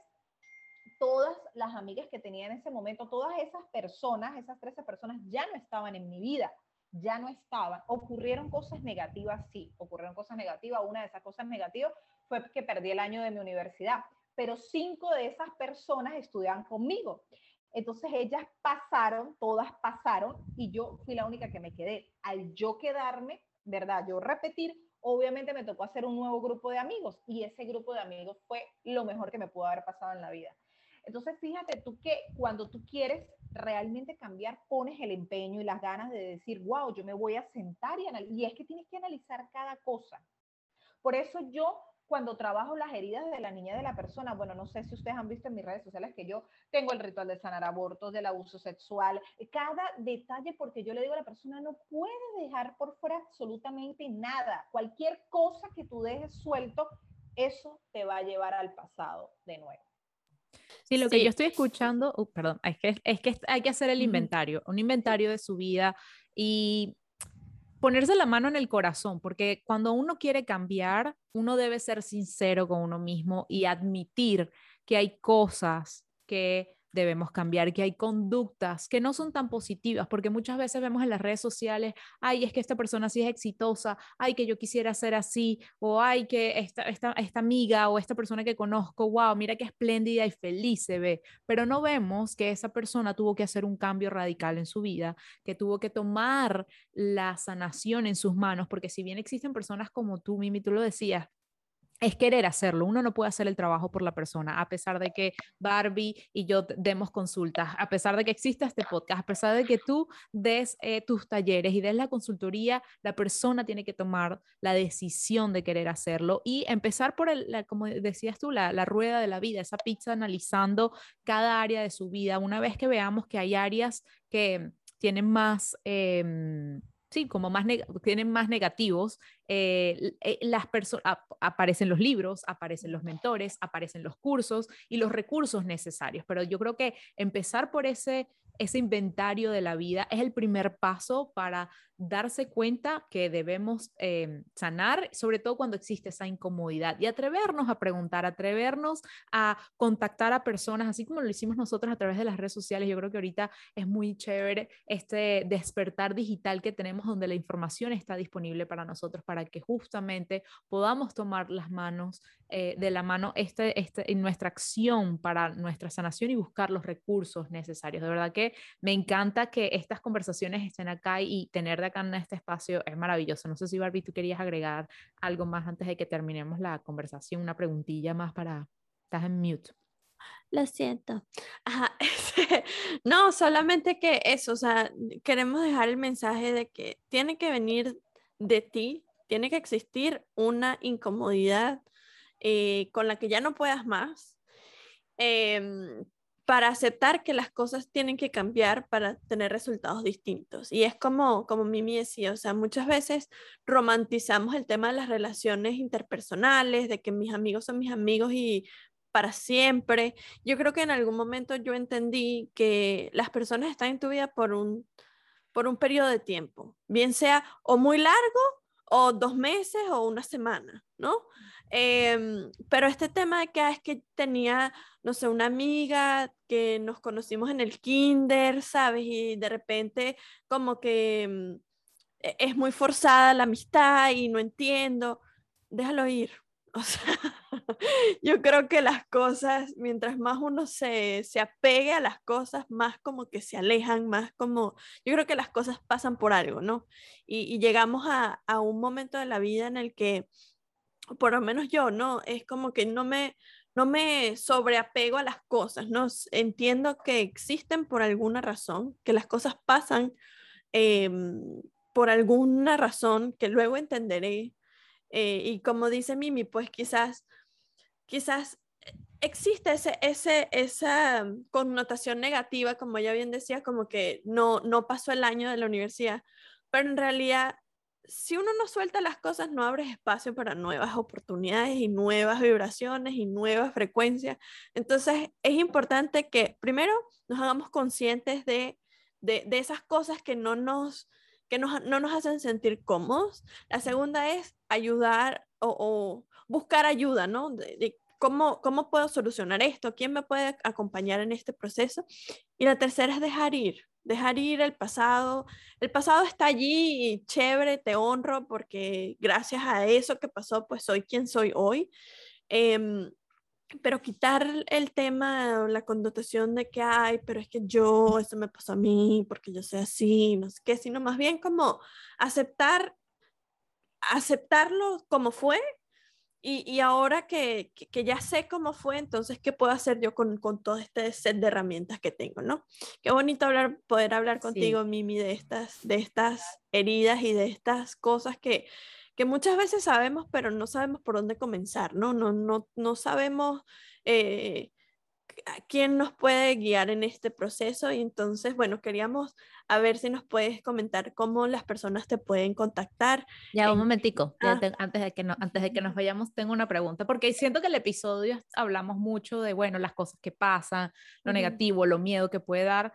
todas las amigas que tenía en ese momento, todas esas personas, esas 13 personas ya no estaban en mi vida, ya no estaban. Ocurrieron cosas negativas, sí, ocurrieron cosas negativas. Una de esas cosas negativas fue que perdí el año de mi universidad, pero cinco de esas personas estudiaban conmigo. Entonces ellas pasaron, todas pasaron y yo fui la única que me quedé. Al yo quedarme, ¿verdad? Yo repetir, obviamente me tocó hacer un nuevo grupo de amigos y ese grupo de amigos fue lo mejor que me pudo haber pasado en la vida. Entonces, fíjate tú que cuando tú quieres realmente cambiar, pones el empeño y las ganas de decir, wow, yo me voy a sentar y analizar. Y es que tienes que analizar cada cosa. Por eso yo, cuando trabajo las heridas de la niña de la persona, bueno, no sé si ustedes han visto en mis redes sociales que yo tengo el ritual de sanar abortos, del abuso sexual, cada detalle, porque yo le digo a la persona, no puede dejar por fuera absolutamente nada. Cualquier cosa que tú dejes suelto, eso te va a llevar al pasado de nuevo. Sí, lo que yo estoy escuchando, uh, perdón, es que, es que hay que hacer el inventario, un inventario de su vida y ponerse la mano en el corazón, porque cuando uno quiere cambiar, uno debe ser sincero con uno mismo y admitir que hay cosas que debemos cambiar, que hay conductas que no son tan positivas, porque muchas veces vemos en las redes sociales, ay, es que esta persona sí es exitosa, ay, que yo quisiera ser así, o ay, que esta, esta, esta amiga o esta persona que conozco, wow, mira qué espléndida y feliz se ve, pero no vemos que esa persona tuvo que hacer un cambio radical en su vida, que tuvo que tomar la sanación en sus manos, porque si bien existen personas como tú, Mimi, tú lo decías, es querer hacerlo. Uno no puede hacer el trabajo por la persona, a pesar de que Barbie y yo demos consultas, a pesar de que exista este podcast, a pesar de que tú des eh, tus talleres y des la consultoría, la persona tiene que tomar la decisión de querer hacerlo y empezar por, el, como decías tú, la, rueda de la vida, esa pizza analizando cada área de su vida. Una vez que veamos que hay áreas que tienen más... Em, sí, como más tienen más negativos, eh, eh, las personas aparecen los libros, aparecen los mentores, aparecen los cursos y los recursos necesarios. Pero yo creo que empezar por ese ese inventario de la vida es el primer paso para darse cuenta que debemos em, sanar, sobre todo cuando existe esa incomodidad y atrevernos a preguntar, atrevernos a contactar a personas, así como lo hicimos nosotros a través de las redes sociales. Yo creo que ahorita es muy chévere este despertar digital que tenemos donde la información está disponible para nosotros para que justamente podamos tomar las manos eh, de la mano este, este, en nuestra acción para nuestra sanación y buscar los recursos necesarios. De verdad que me encanta que estas conversaciones estén acá y tener de acá en este espacio es maravilloso. No sé si Barbie, tú querías agregar algo más antes de que terminemos la conversación, una preguntilla más para... Estás en mute. Lo siento. no, solamente que eso, o sea, queremos dejar el mensaje de que tiene que venir de ti, tiene que existir una incomodidad eh, con la que ya no puedas más, em, para aceptar que las cosas tienen que cambiar para tener resultados distintos. Y es como, como Mimi decía, o sea, muchas veces romantizamos el tema de las relaciones interpersonales, de que mis amigos son mis amigos y para siempre. Yo creo que en algún momento yo entendí que las personas están en tu vida por un, por un periodo de tiempo, bien sea o muy largo o dos meses o una semana, ¿no? Em, pero este tema de que es que tenía, no sé, una amiga que nos conocimos en el kinder, ¿sabes? Y de repente como que mm, e, es muy forzada la amistad y no entiendo, déjalo ir. O sea, yo creo que las cosas, mientras más uno se, se apegue a las cosas, más como que se alejan, más como, yo creo que las cosas pasan por algo, ¿no? Y, llegamos a, a, un momento de la vida en el que, por lo menos yo, ¿no? Es como que no me, no me sobreapego a las cosas, ¿no? Entiendo que existen por alguna razón, que las cosas pasan em, por alguna razón que luego entenderé eh, y como dice Mimi, pues quizás, quizás existe ese, ese, esa connotación negativa, como ya bien decía, como que no, no pasó el año de la universidad, pero en realidad, si uno no suelta las cosas, no abre espacio para nuevas oportunidades y nuevas vibraciones y nuevas frecuencias. Entonces, es importante que primero nos hagamos conscientes de, de, esas cosas que no nos que no nos hacen sentir cómodos. La segunda es ayudar o, buscar ayuda, ¿no? De, cómo, cómo puedo solucionar esto, quién me puede acompañar en este proceso. Y la tercera es dejar ir, dejar ir el pasado. El pasado está allí y chévere, te honro porque gracias a eso que pasó, pues soy quien soy hoy. Em, pero quitar el tema, la connotación de que, ay, pero es que yo, eso me pasó a mí, porque yo soy así, no sé qué, sino más bien como aceptar, aceptarlo como fue y, y ahora que, que, ya sé cómo fue, entonces, ¿qué puedo hacer yo con, con, todo este set de herramientas que tengo, no? Qué bonito hablar, poder hablar contigo, Mimi, de estas, de estas heridas y de estas cosas que, que muchas veces sabemos, pero no sabemos por dónde comenzar, ¿no? No, no, no sabemos eh, quién nos puede guiar en este proceso y entonces, bueno, queríamos a ver si nos puedes comentar cómo las personas te pueden contactar. Ya, un momentico, ah. antes, de que no, antes de que nos vayamos, tengo una pregunta, porque siento que el episodio hablamos mucho de, bueno, las cosas que pasan, lo negativo, lo miedo que puede dar.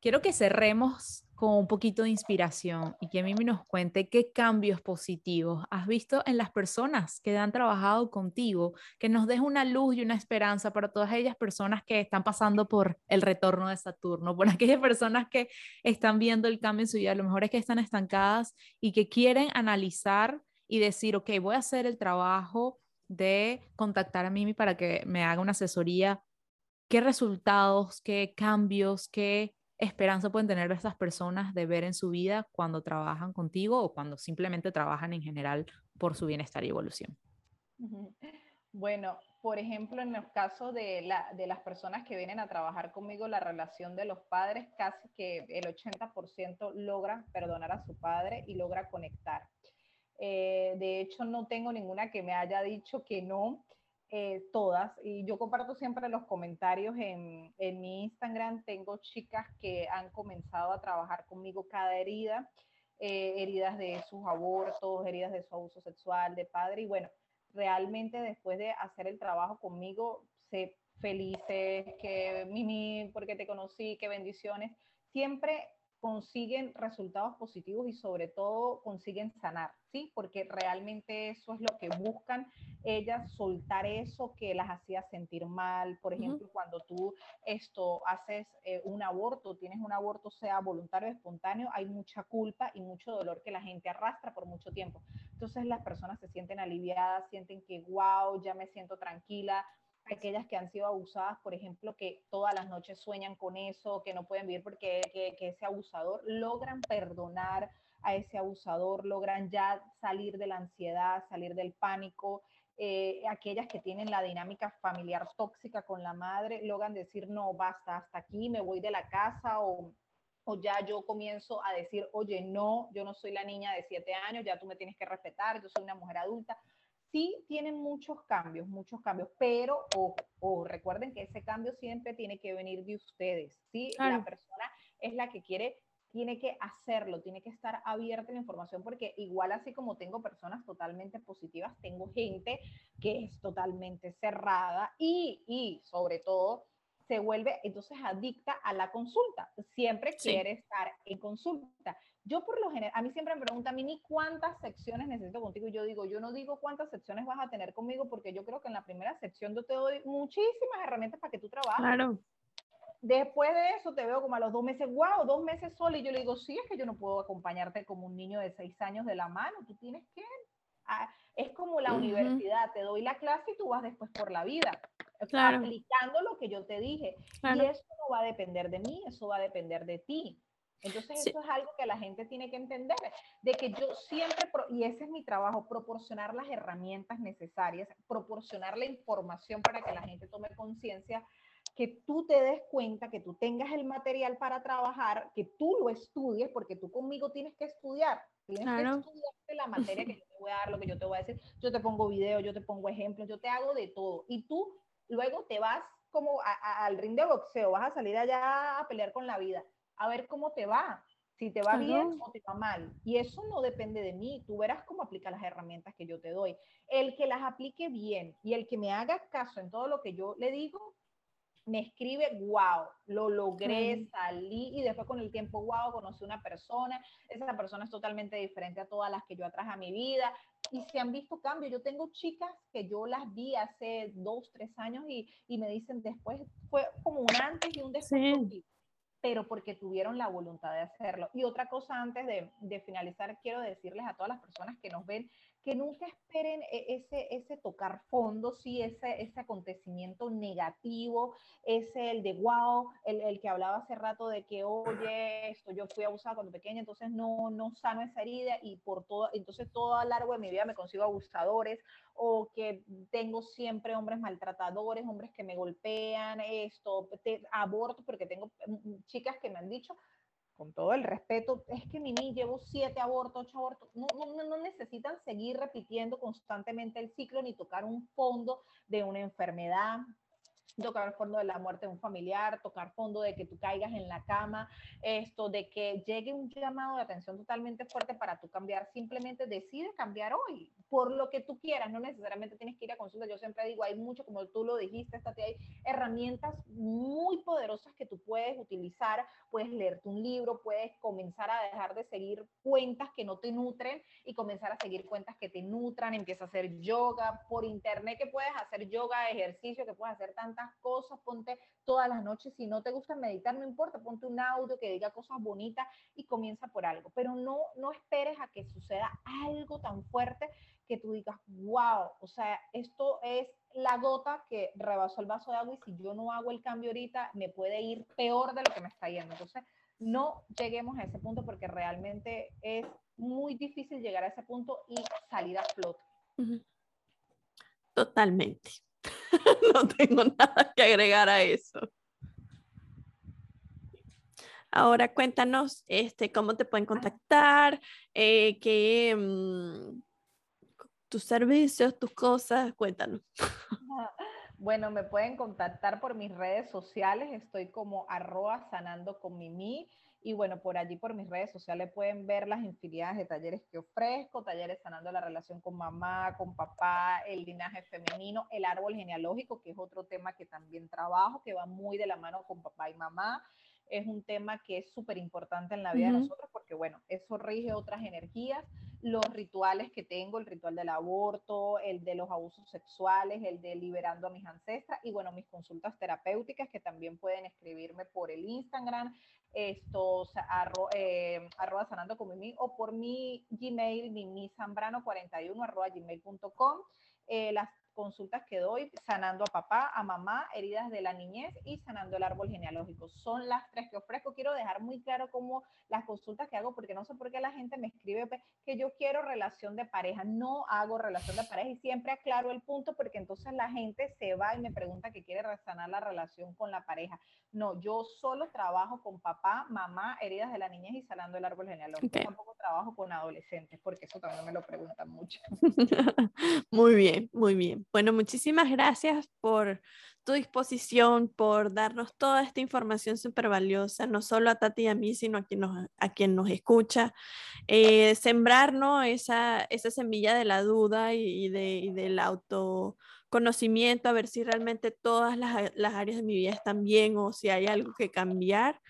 Quiero que cerremos con un poquito de inspiración y que me nos cuente qué cambios positivos has visto en las personas que han trabajado contigo, que nos deje una luz y una esperanza para todas aquellas personas que están pasando por el retorno de Saturno, por aquellas personas que están viendo el cambio en su vida, a lo mejor es que están estancadas y que quieren analizar y decir, ok, voy a hacer el trabajo de contactar a Mimi para que me haga una asesoría. ¿Qué resultados, qué cambios, qué esperanza pueden tener esas personas de ver en su vida cuando trabajan contigo o cuando simplemente trabajan en general por su bienestar y evolución? Bueno, por ejemplo, en el caso de, la, de las personas que vienen a trabajar conmigo, la relación de los padres, casi que el 80% logra perdonar a su padre y logra conectar. Eh, de hecho, no tengo ninguna que me haya dicho que no. Eh, todas, y yo comparto siempre los comentarios en, en, mi Instagram, tengo chicas que han comenzado a trabajar conmigo cada herida, eh, heridas de sus abortos, heridas de su abuso sexual, de padre, y bueno, realmente después de hacer el trabajo conmigo, sé felices, que Mimi, porque te conocí, qué bendiciones, siempre consiguen resultados positivos y sobre todo consiguen sanar, ¿sí? Porque realmente eso es lo que buscan ellas, soltar eso que las hacía sentir mal. Por ejemplo, cuando tú esto haces eh, un aborto, tienes un aborto, sea voluntario o espontáneo, hay mucha culpa y mucho dolor que la gente arrastra por mucho tiempo. Entonces las personas se sienten aliviadas, sienten que, wow, ya me siento tranquila, aquellas que han sido abusadas, por ejemplo, que todas las noches sueñan con eso, que no pueden vivir porque que, ese abusador, logran perdonar a ese abusador, logran ya salir de la ansiedad, salir del pánico. Eh, aquellas que tienen la dinámica familiar tóxica con la madre, logran decir, no, basta, hasta aquí, me voy de la casa o, o ya yo comienzo a decir, oye, no, yo no soy la niña de siete años, ya tú me tienes que respetar, yo soy una mujer adulta sí tienen muchos cambios, muchos cambios, pero o recuerden que ese cambio siempre tiene que venir de ustedes, ¿sí? La persona es la que quiere, tiene que hacerlo, tiene que estar abierta la información, porque igual así como tengo personas totalmente positivas, tengo gente que es totalmente cerrada y, y sobre todo se vuelve entonces adicta a la consulta, siempre quiere estar en consulta. Yo por lo general, a mí siempre me preguntan, Mini, ¿cuántas secciones necesito contigo? Y yo digo, yo no digo cuántas secciones vas a tener conmigo porque yo creo que en la primera sección yo te doy muchísimas herramientas para que tú trabajes. Claro. Después de eso te veo como a los dos meses, wow, dos meses sola. Y yo le digo, sí, es que yo no puedo acompañarte como un niño de seis años de la mano. Tú tienes que es como la universidad, te doy la clase y tú vas después por la vida, aplicando lo que yo te dije. Y eso no va a depender de mí, eso va a depender de ti. Entonces eso es algo que la gente tiene que entender, de que yo siempre, y ese es mi trabajo, proporcionar las herramientas necesarias, proporcionar la información para que la gente tome conciencia, que tú te des cuenta, que tú tengas el material para trabajar, que tú lo estudies, porque tú conmigo tienes que estudiar, tienes que estudiar la materia que yo te voy a dar, lo que yo te voy a decir, yo te pongo videos, yo te pongo ejemplos, yo te hago de todo, y tú luego te vas como al ring de boxeo, vas a salir allá a pelear con la vida a ver cómo te va, si te va bien o te va mal. Y eso no depende de mí, tú verás cómo aplica las herramientas que yo te doy. El que las aplique bien y el que me haga caso en todo lo que yo le digo, me escribe, wow, lo logré, salí y después con el tiempo, wow, conocí una persona, esa persona es totalmente diferente a todas las que yo atraje a mi vida y se han visto cambios. Yo tengo chicas que yo las vi hace dos, tres años y, y me dicen después, fue como un antes y un después pero porque tuvieron la voluntad de hacerlo. Y otra cosa antes de, de, finalizar, quiero decirles a todas las personas que nos ven que nunca esperen e, ese, ese tocar fondo, sí, ese, ese acontecimiento negativo, ese el de wow, el, el, que hablaba hace rato de que, oye, esto yo fui abusada cuando pequeña, entonces no, no sano esa herida y por todo, entonces todo a lo largo de mi vida me consigo abusadores o que tengo siempre hombres maltratadores, hombres que me golpean, esto, te, aborto, porque tengo mm, chicas que me han dicho, con todo el respeto, es que Mimi, llevo siete abortos, ocho abortos, no, no, no, necesitan seguir repitiendo constantemente el ciclo ni tocar un fondo de una enfermedad, tocar fondo de la muerte de un familiar, tocar fondo de que tú caigas en la cama, esto, de que llegue un llamado de atención totalmente fuerte para tú cambiar, simplemente decide cambiar hoy, por lo que tú quieras, no necesariamente tienes que ir a consulta, yo siempre digo, hay mucho, como tú lo dijiste, hay herramientas muy poderosas que tú puedes utilizar, puedes leerte un libro, puedes comenzar a dejar de seguir cuentas que no te nutren y comenzar a seguir cuentas que te nutran, empieza a hacer yoga por internet, que puedes hacer yoga, ejercicio, que puedes hacer tantas cosas, ponte todas las noches, si no te gusta meditar, no importa, ponte un audio que diga cosas bonitas y comienza por algo, pero no, no esperes a que suceda algo tan fuerte que tú digas, wow, o sea, esto es la gota que rebasó el vaso de agua y si yo no hago el cambio ahorita, me puede ir peor de lo que me está yendo. Entonces, no lleguemos a ese punto porque realmente es muy difícil llegar a ese punto y salir a flote. Totalmente. no tengo nada que agregar a eso. Ahora cuéntanos este, cómo te pueden contactar, eh, qué, mm, tus servicios, tus cosas, cuéntanos. Bueno, me pueden contactar por mis redes sociales, estoy como arroba sanando con Mimi. Y bueno, por allí, por mis redes sociales, pueden ver las infinidades de talleres que ofrezco, talleres sanando la relación con mamá, con papá, el linaje femenino, el árbol genealógico, que es otro tema que también trabajo, que va muy de la mano con papá y mamá es un tema que es súper importante en la vida de nosotros porque, bueno, eso rige otras energías. Los rituales que tengo, el ritual del aborto, el de los abusos sexuales, el de liberando a mis ancestras y, bueno, mis consultas terapéuticas que también pueden escribirme por el Instagram, estos eh, arroba sanando con Mimi o por mi Gmail, mimisambrano41 arroba gmail.com. Eh, las consultas que doy, sanando a papá, a mamá, heridas de la niñez y sanando el árbol genealógico. Son las tres que ofrezco. Quiero dejar muy claro cómo las consultas que hago, porque no sé por qué la gente me escribe que yo quiero relación de pareja. No hago relación de pareja y siempre aclaro el punto porque entonces la gente se va y me pregunta que quiere sanar la relación con la pareja. No, yo solo trabajo con papá, mamá, heridas de la niñez y sanando el árbol genealógico. Tampoco trabajo con adolescentes porque eso también me lo preguntan mucho. muy bien, muy bien. Bueno, muchísimas gracias por tu disposición, por darnos toda esta información súper valiosa, no solo a Tati y a mí, sino a quien nos, a quien nos escucha. Eh, sembrarnos esa, esa semilla de la duda y, de, y del autoconocimiento, a ver si realmente todas las, las, áreas de mi vida están bien o si hay algo que cambiar.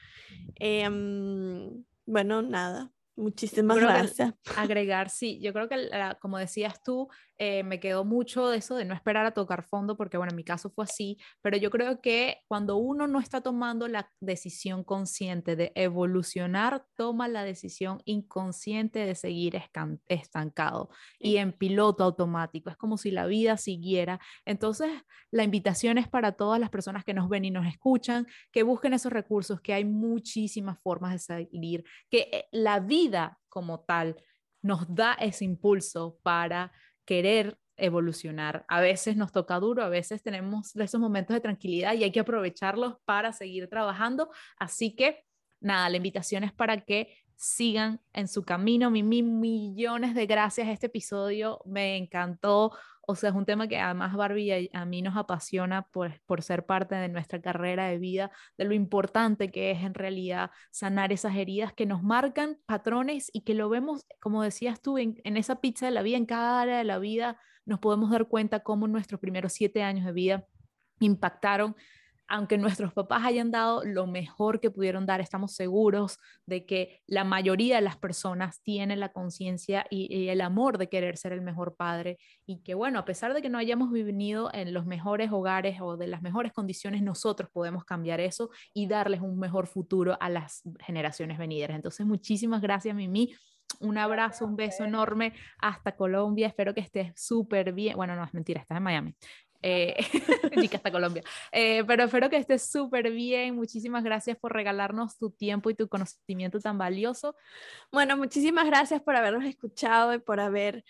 Em, bueno, nada, Muchísimas gracias. Agregar, sí, yo creo que como decías tú, eh, me quedó mucho de eso de no esperar a tocar fondo, porque bueno, en mi caso fue así, pero yo creo que cuando uno no está tomando la decisión consciente de evolucionar, toma la decisión inconsciente de seguir estancado y en piloto automático. Es como si la vida siguiera. Entonces, la invitación es para todas las personas que nos ven y nos escuchan, que busquen esos recursos, que hay muchísimas formas de seguir, que eh, la vida como tal nos da ese impulso para querer evolucionar. A veces nos toca duro, a veces tenemos esos momentos de tranquilidad y hay que aprovecharlos para seguir trabajando. Así que, nada, la invitación es para que sigan en su camino. Mi, millones de gracias. Este episodio me encantó. O sea, es un tema que además Barbie a, mí nos apasiona por, por ser parte de nuestra carrera de vida, de lo importante que es en realidad sanar esas heridas que nos marcan patrones y que lo vemos, como decías tú, en, en esa pizza de la vida, en cada área de la vida, nos podemos dar cuenta cómo nuestros primeros siete años de vida impactaron aunque nuestros papás hayan dado lo mejor que pudieron dar, estamos seguros de que la mayoría de las personas tienen la conciencia y, el amor de querer ser el mejor padre y que bueno, a pesar de que no hayamos vivido en los mejores hogares o de las mejores condiciones, nosotros podemos cambiar eso y darles un mejor futuro a las generaciones venideras. Entonces, muchísimas gracias, Mimi. Un abrazo, un beso enorme hasta Colombia. Espero que estés súper bien. Bueno, no es mentira, estás en Miami eh, hasta Colombia. Eh, pero espero que estés súper bien. Muchísimas gracias por regalarnos tu tiempo y tu conocimiento tan valioso. Bueno, muchísimas gracias por habernos escuchado y por haber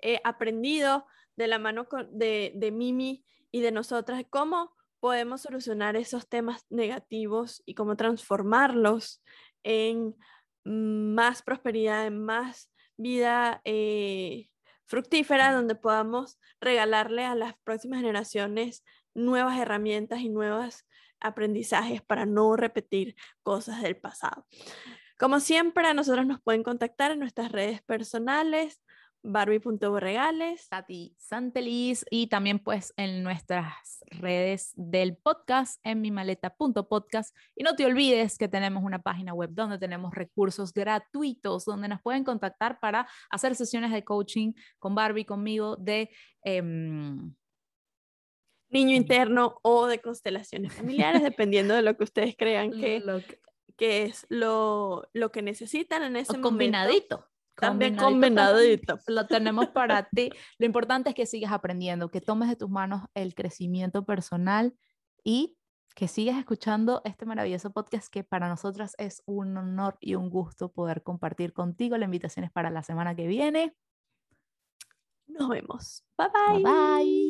eh, aprendido de la mano de, de Mimi y de nosotras cómo podemos solucionar esos temas negativos y cómo transformarlos en más prosperidad, en más vida eh, fructífera donde podamos regalarle a las próximas generaciones nuevas herramientas y nuevos aprendizajes para no repetir cosas del pasado. Como siempre, a nosotros nos pueden contactar en nuestras redes personales, Barbie.borregales. Tati Santeliz y también pues en nuestras redes del podcast en mi maleta.podcast. Y no te olvides que tenemos una página web donde tenemos recursos gratuitos donde nos pueden contactar para hacer sesiones de coaching con Barbie, conmigo, de... Em, niño interno o de constelaciones familiares, dependiendo de lo que ustedes crean que, que... es lo, lo, que necesitan en ese o momento. Combinadito. También. Lo tenemos para ti. Lo importante es que sigas aprendiendo, que tomes de tus manos el crecimiento personal y que sigas escuchando este maravilloso podcast que para nosotras es un honor y un gusto poder compartir contigo. La invitación es para la semana que viene. Nos vemos. Bye bye. Bye bye.